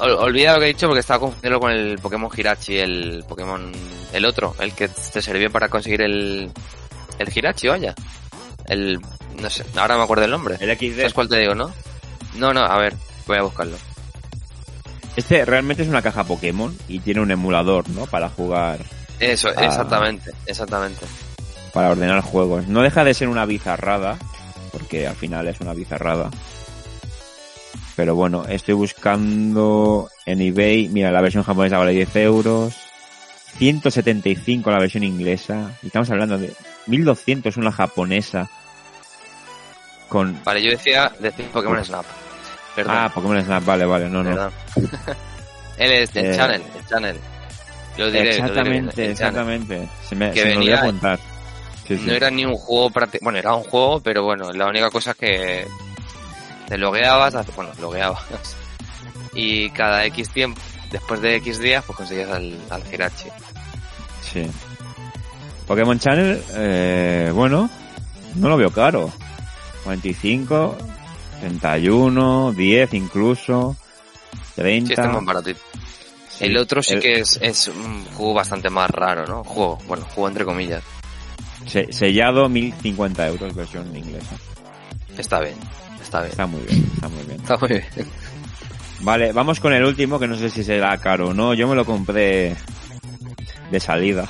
Olvida lo que he dicho porque estaba confundiendo con el Pokémon Hirachi, el Pokémon, el otro, el que te sirvió para conseguir el, el Hirachi, vaya. El, no sé, ahora me acuerdo el nombre. El XD. ¿Sabes cuál te digo, no? No, no, a ver, voy a buscarlo. Este realmente es una caja Pokémon y tiene un emulador, ¿no? Para jugar, Eso, exactamente, exactamente. para ordenar juegos. No deja de ser una bizarrada, porque al final es una bizarrada. Pero bueno, estoy buscando en eBay. Mira, la versión japonesa vale 10 euros. 175 la versión inglesa. Y estamos hablando de 1200 una japonesa. Con... Vale, yo decía, decía Pokémon Snap. Perdón, Ah, Pokémon Snap, vale, vale, no, no. Él es del Eh, Channel, el Channel. Lo diré, lo diré, exactamente, Channel. exactamente. Se me, Que se me venía-. Sí, sí. No era ni un juego práctico. Bueno, era un juego, pero bueno, la única cosa es que te logueabas, bueno, logueabas. Y cada X tiempo, después de X días, pues conseguías al, al Hirachi. Sí. Pokémon Channel, eh, bueno, no lo veo caro. 45, 31, 10 incluso, 30. Sí, está más baratito. Sí. El otro sí El- que es, es un juego bastante más raro, ¿no? Juego, bueno, juego entre comillas. se- sellado 1050 euros versión inglesa. Está bien, está bien. Está muy bien, está muy bien. Está muy bien. Vale, vamos con el último que no sé si será caro o no. Yo me lo compré de salida.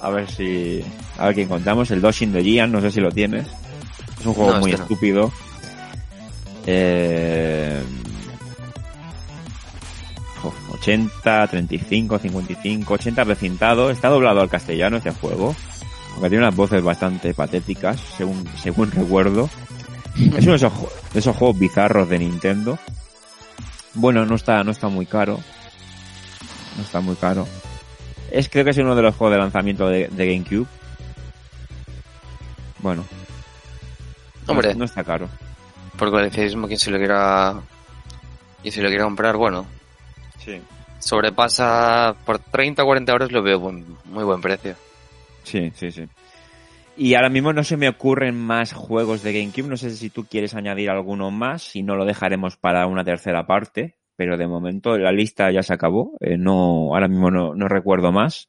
A ver si... A ver qué encontramos. El Doshin de Gian, no sé si lo tienes. Es un juego No, muy este no. estúpido. Eh... jo, 80, 35, 55, 80 recintado. Está doblado al castellano este juego. Aunque tiene unas voces bastante patéticas, según, según recuerdo. Es uno de esos, de esos juegos bizarros de Nintendo. Bueno, no está, no está muy caro. No está muy caro. Es, creo que es uno de los juegos de lanzamiento de, de GameCube. Bueno. No- Hombre. No, está caro. Por coleccionismo, quien se lo quiera. Quien se lo quiera comprar, bueno. Sí. Sobrepasa por 30 o 40 euros lo veo buen- muy buen precio. Sí, sí, sí. Y ahora mismo no se me ocurren más juegos de GameCube. No sé si tú quieres añadir alguno más. Si no, lo dejaremos para una tercera parte. Pero de momento la lista ya se acabó. Eh, no, ahora mismo no, no recuerdo más.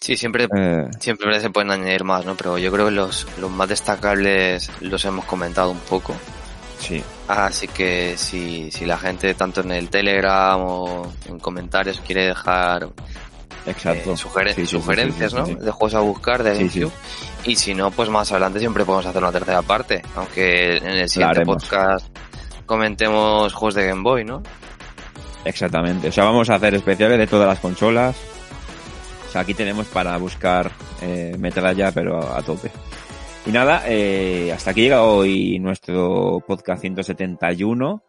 Sí, siempre, Eh, siempre se pueden añadir más, ¿no? Pero yo creo que los, los más destacables los hemos comentado un poco. sí. Así que si, si la gente tanto en el Telegram o en comentarios quiere dejar Exacto. eh, sugeren- Sí, sí, sí, sugerencias, sí, ¿no? De juegos a buscar de. GameCube. Y si no, pues más adelante siempre podemos hacer una tercera parte. Aunque en el siguiente podcast comentemos juegos de Game Boy, ¿no? Exactamente. O sea, vamos a hacer especiales de todas las consolas. O sea, aquí tenemos para buscar eh, metralla, pero a, a tope. Y nada, eh, hasta aquí llega hoy nuestro podcast 171.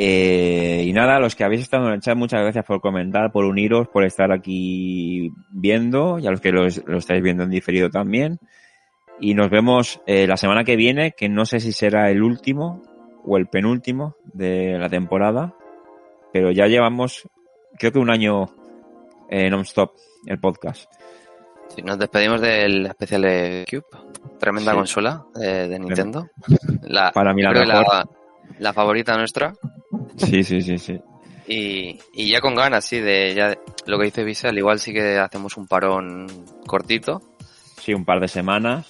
Eh, y nada, los que habéis estado en el chat, muchas gracias por comentar, por uniros, por estar aquí viendo, y a los que lo, estáis viendo en diferido también. Y nos vemos eh, la semana que viene, que no sé si será el último o el penúltimo de la temporada, pero ya llevamos, creo que un año eh, non-stop el podcast. Sí, nos despedimos del especial de Cube. Tremenda Sí. consola eh, de Nintendo. La, Para mí la mejor. la, la favorita nuestra. Sí, sí, sí, sí. Y, y ya con ganas, sí, de ya lo que dice Visa, al igual sí que hacemos un parón cortito. Sí, un par de semanas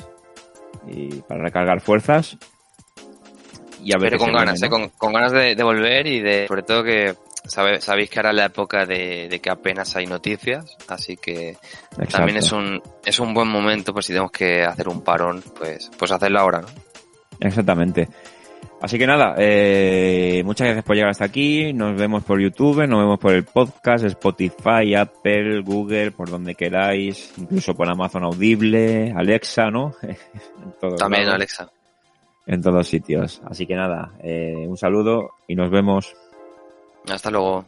y para recargar fuerzas. Y a ver Pero con ganas, viene, eh, con, con ganas de, de volver y de, sobre todo que sabe- sabéis que ahora es la época de, de que apenas hay noticias, así que Exacto. también es un, es un buen momento, pues si tenemos que hacer un parón, pues, pues hacerlo ahora, ¿no? Exactamente. Así que nada, eh, muchas gracias por llegar hasta aquí. Nos vemos por YouTube, nos vemos por el podcast, Spotify, Apple, Google, por donde queráis, incluso por Amazon Audible, Alexa, ¿no? En todos También lados, Alexa. En todos sitios. Así que nada, eh, un saludo y nos vemos. Hasta luego.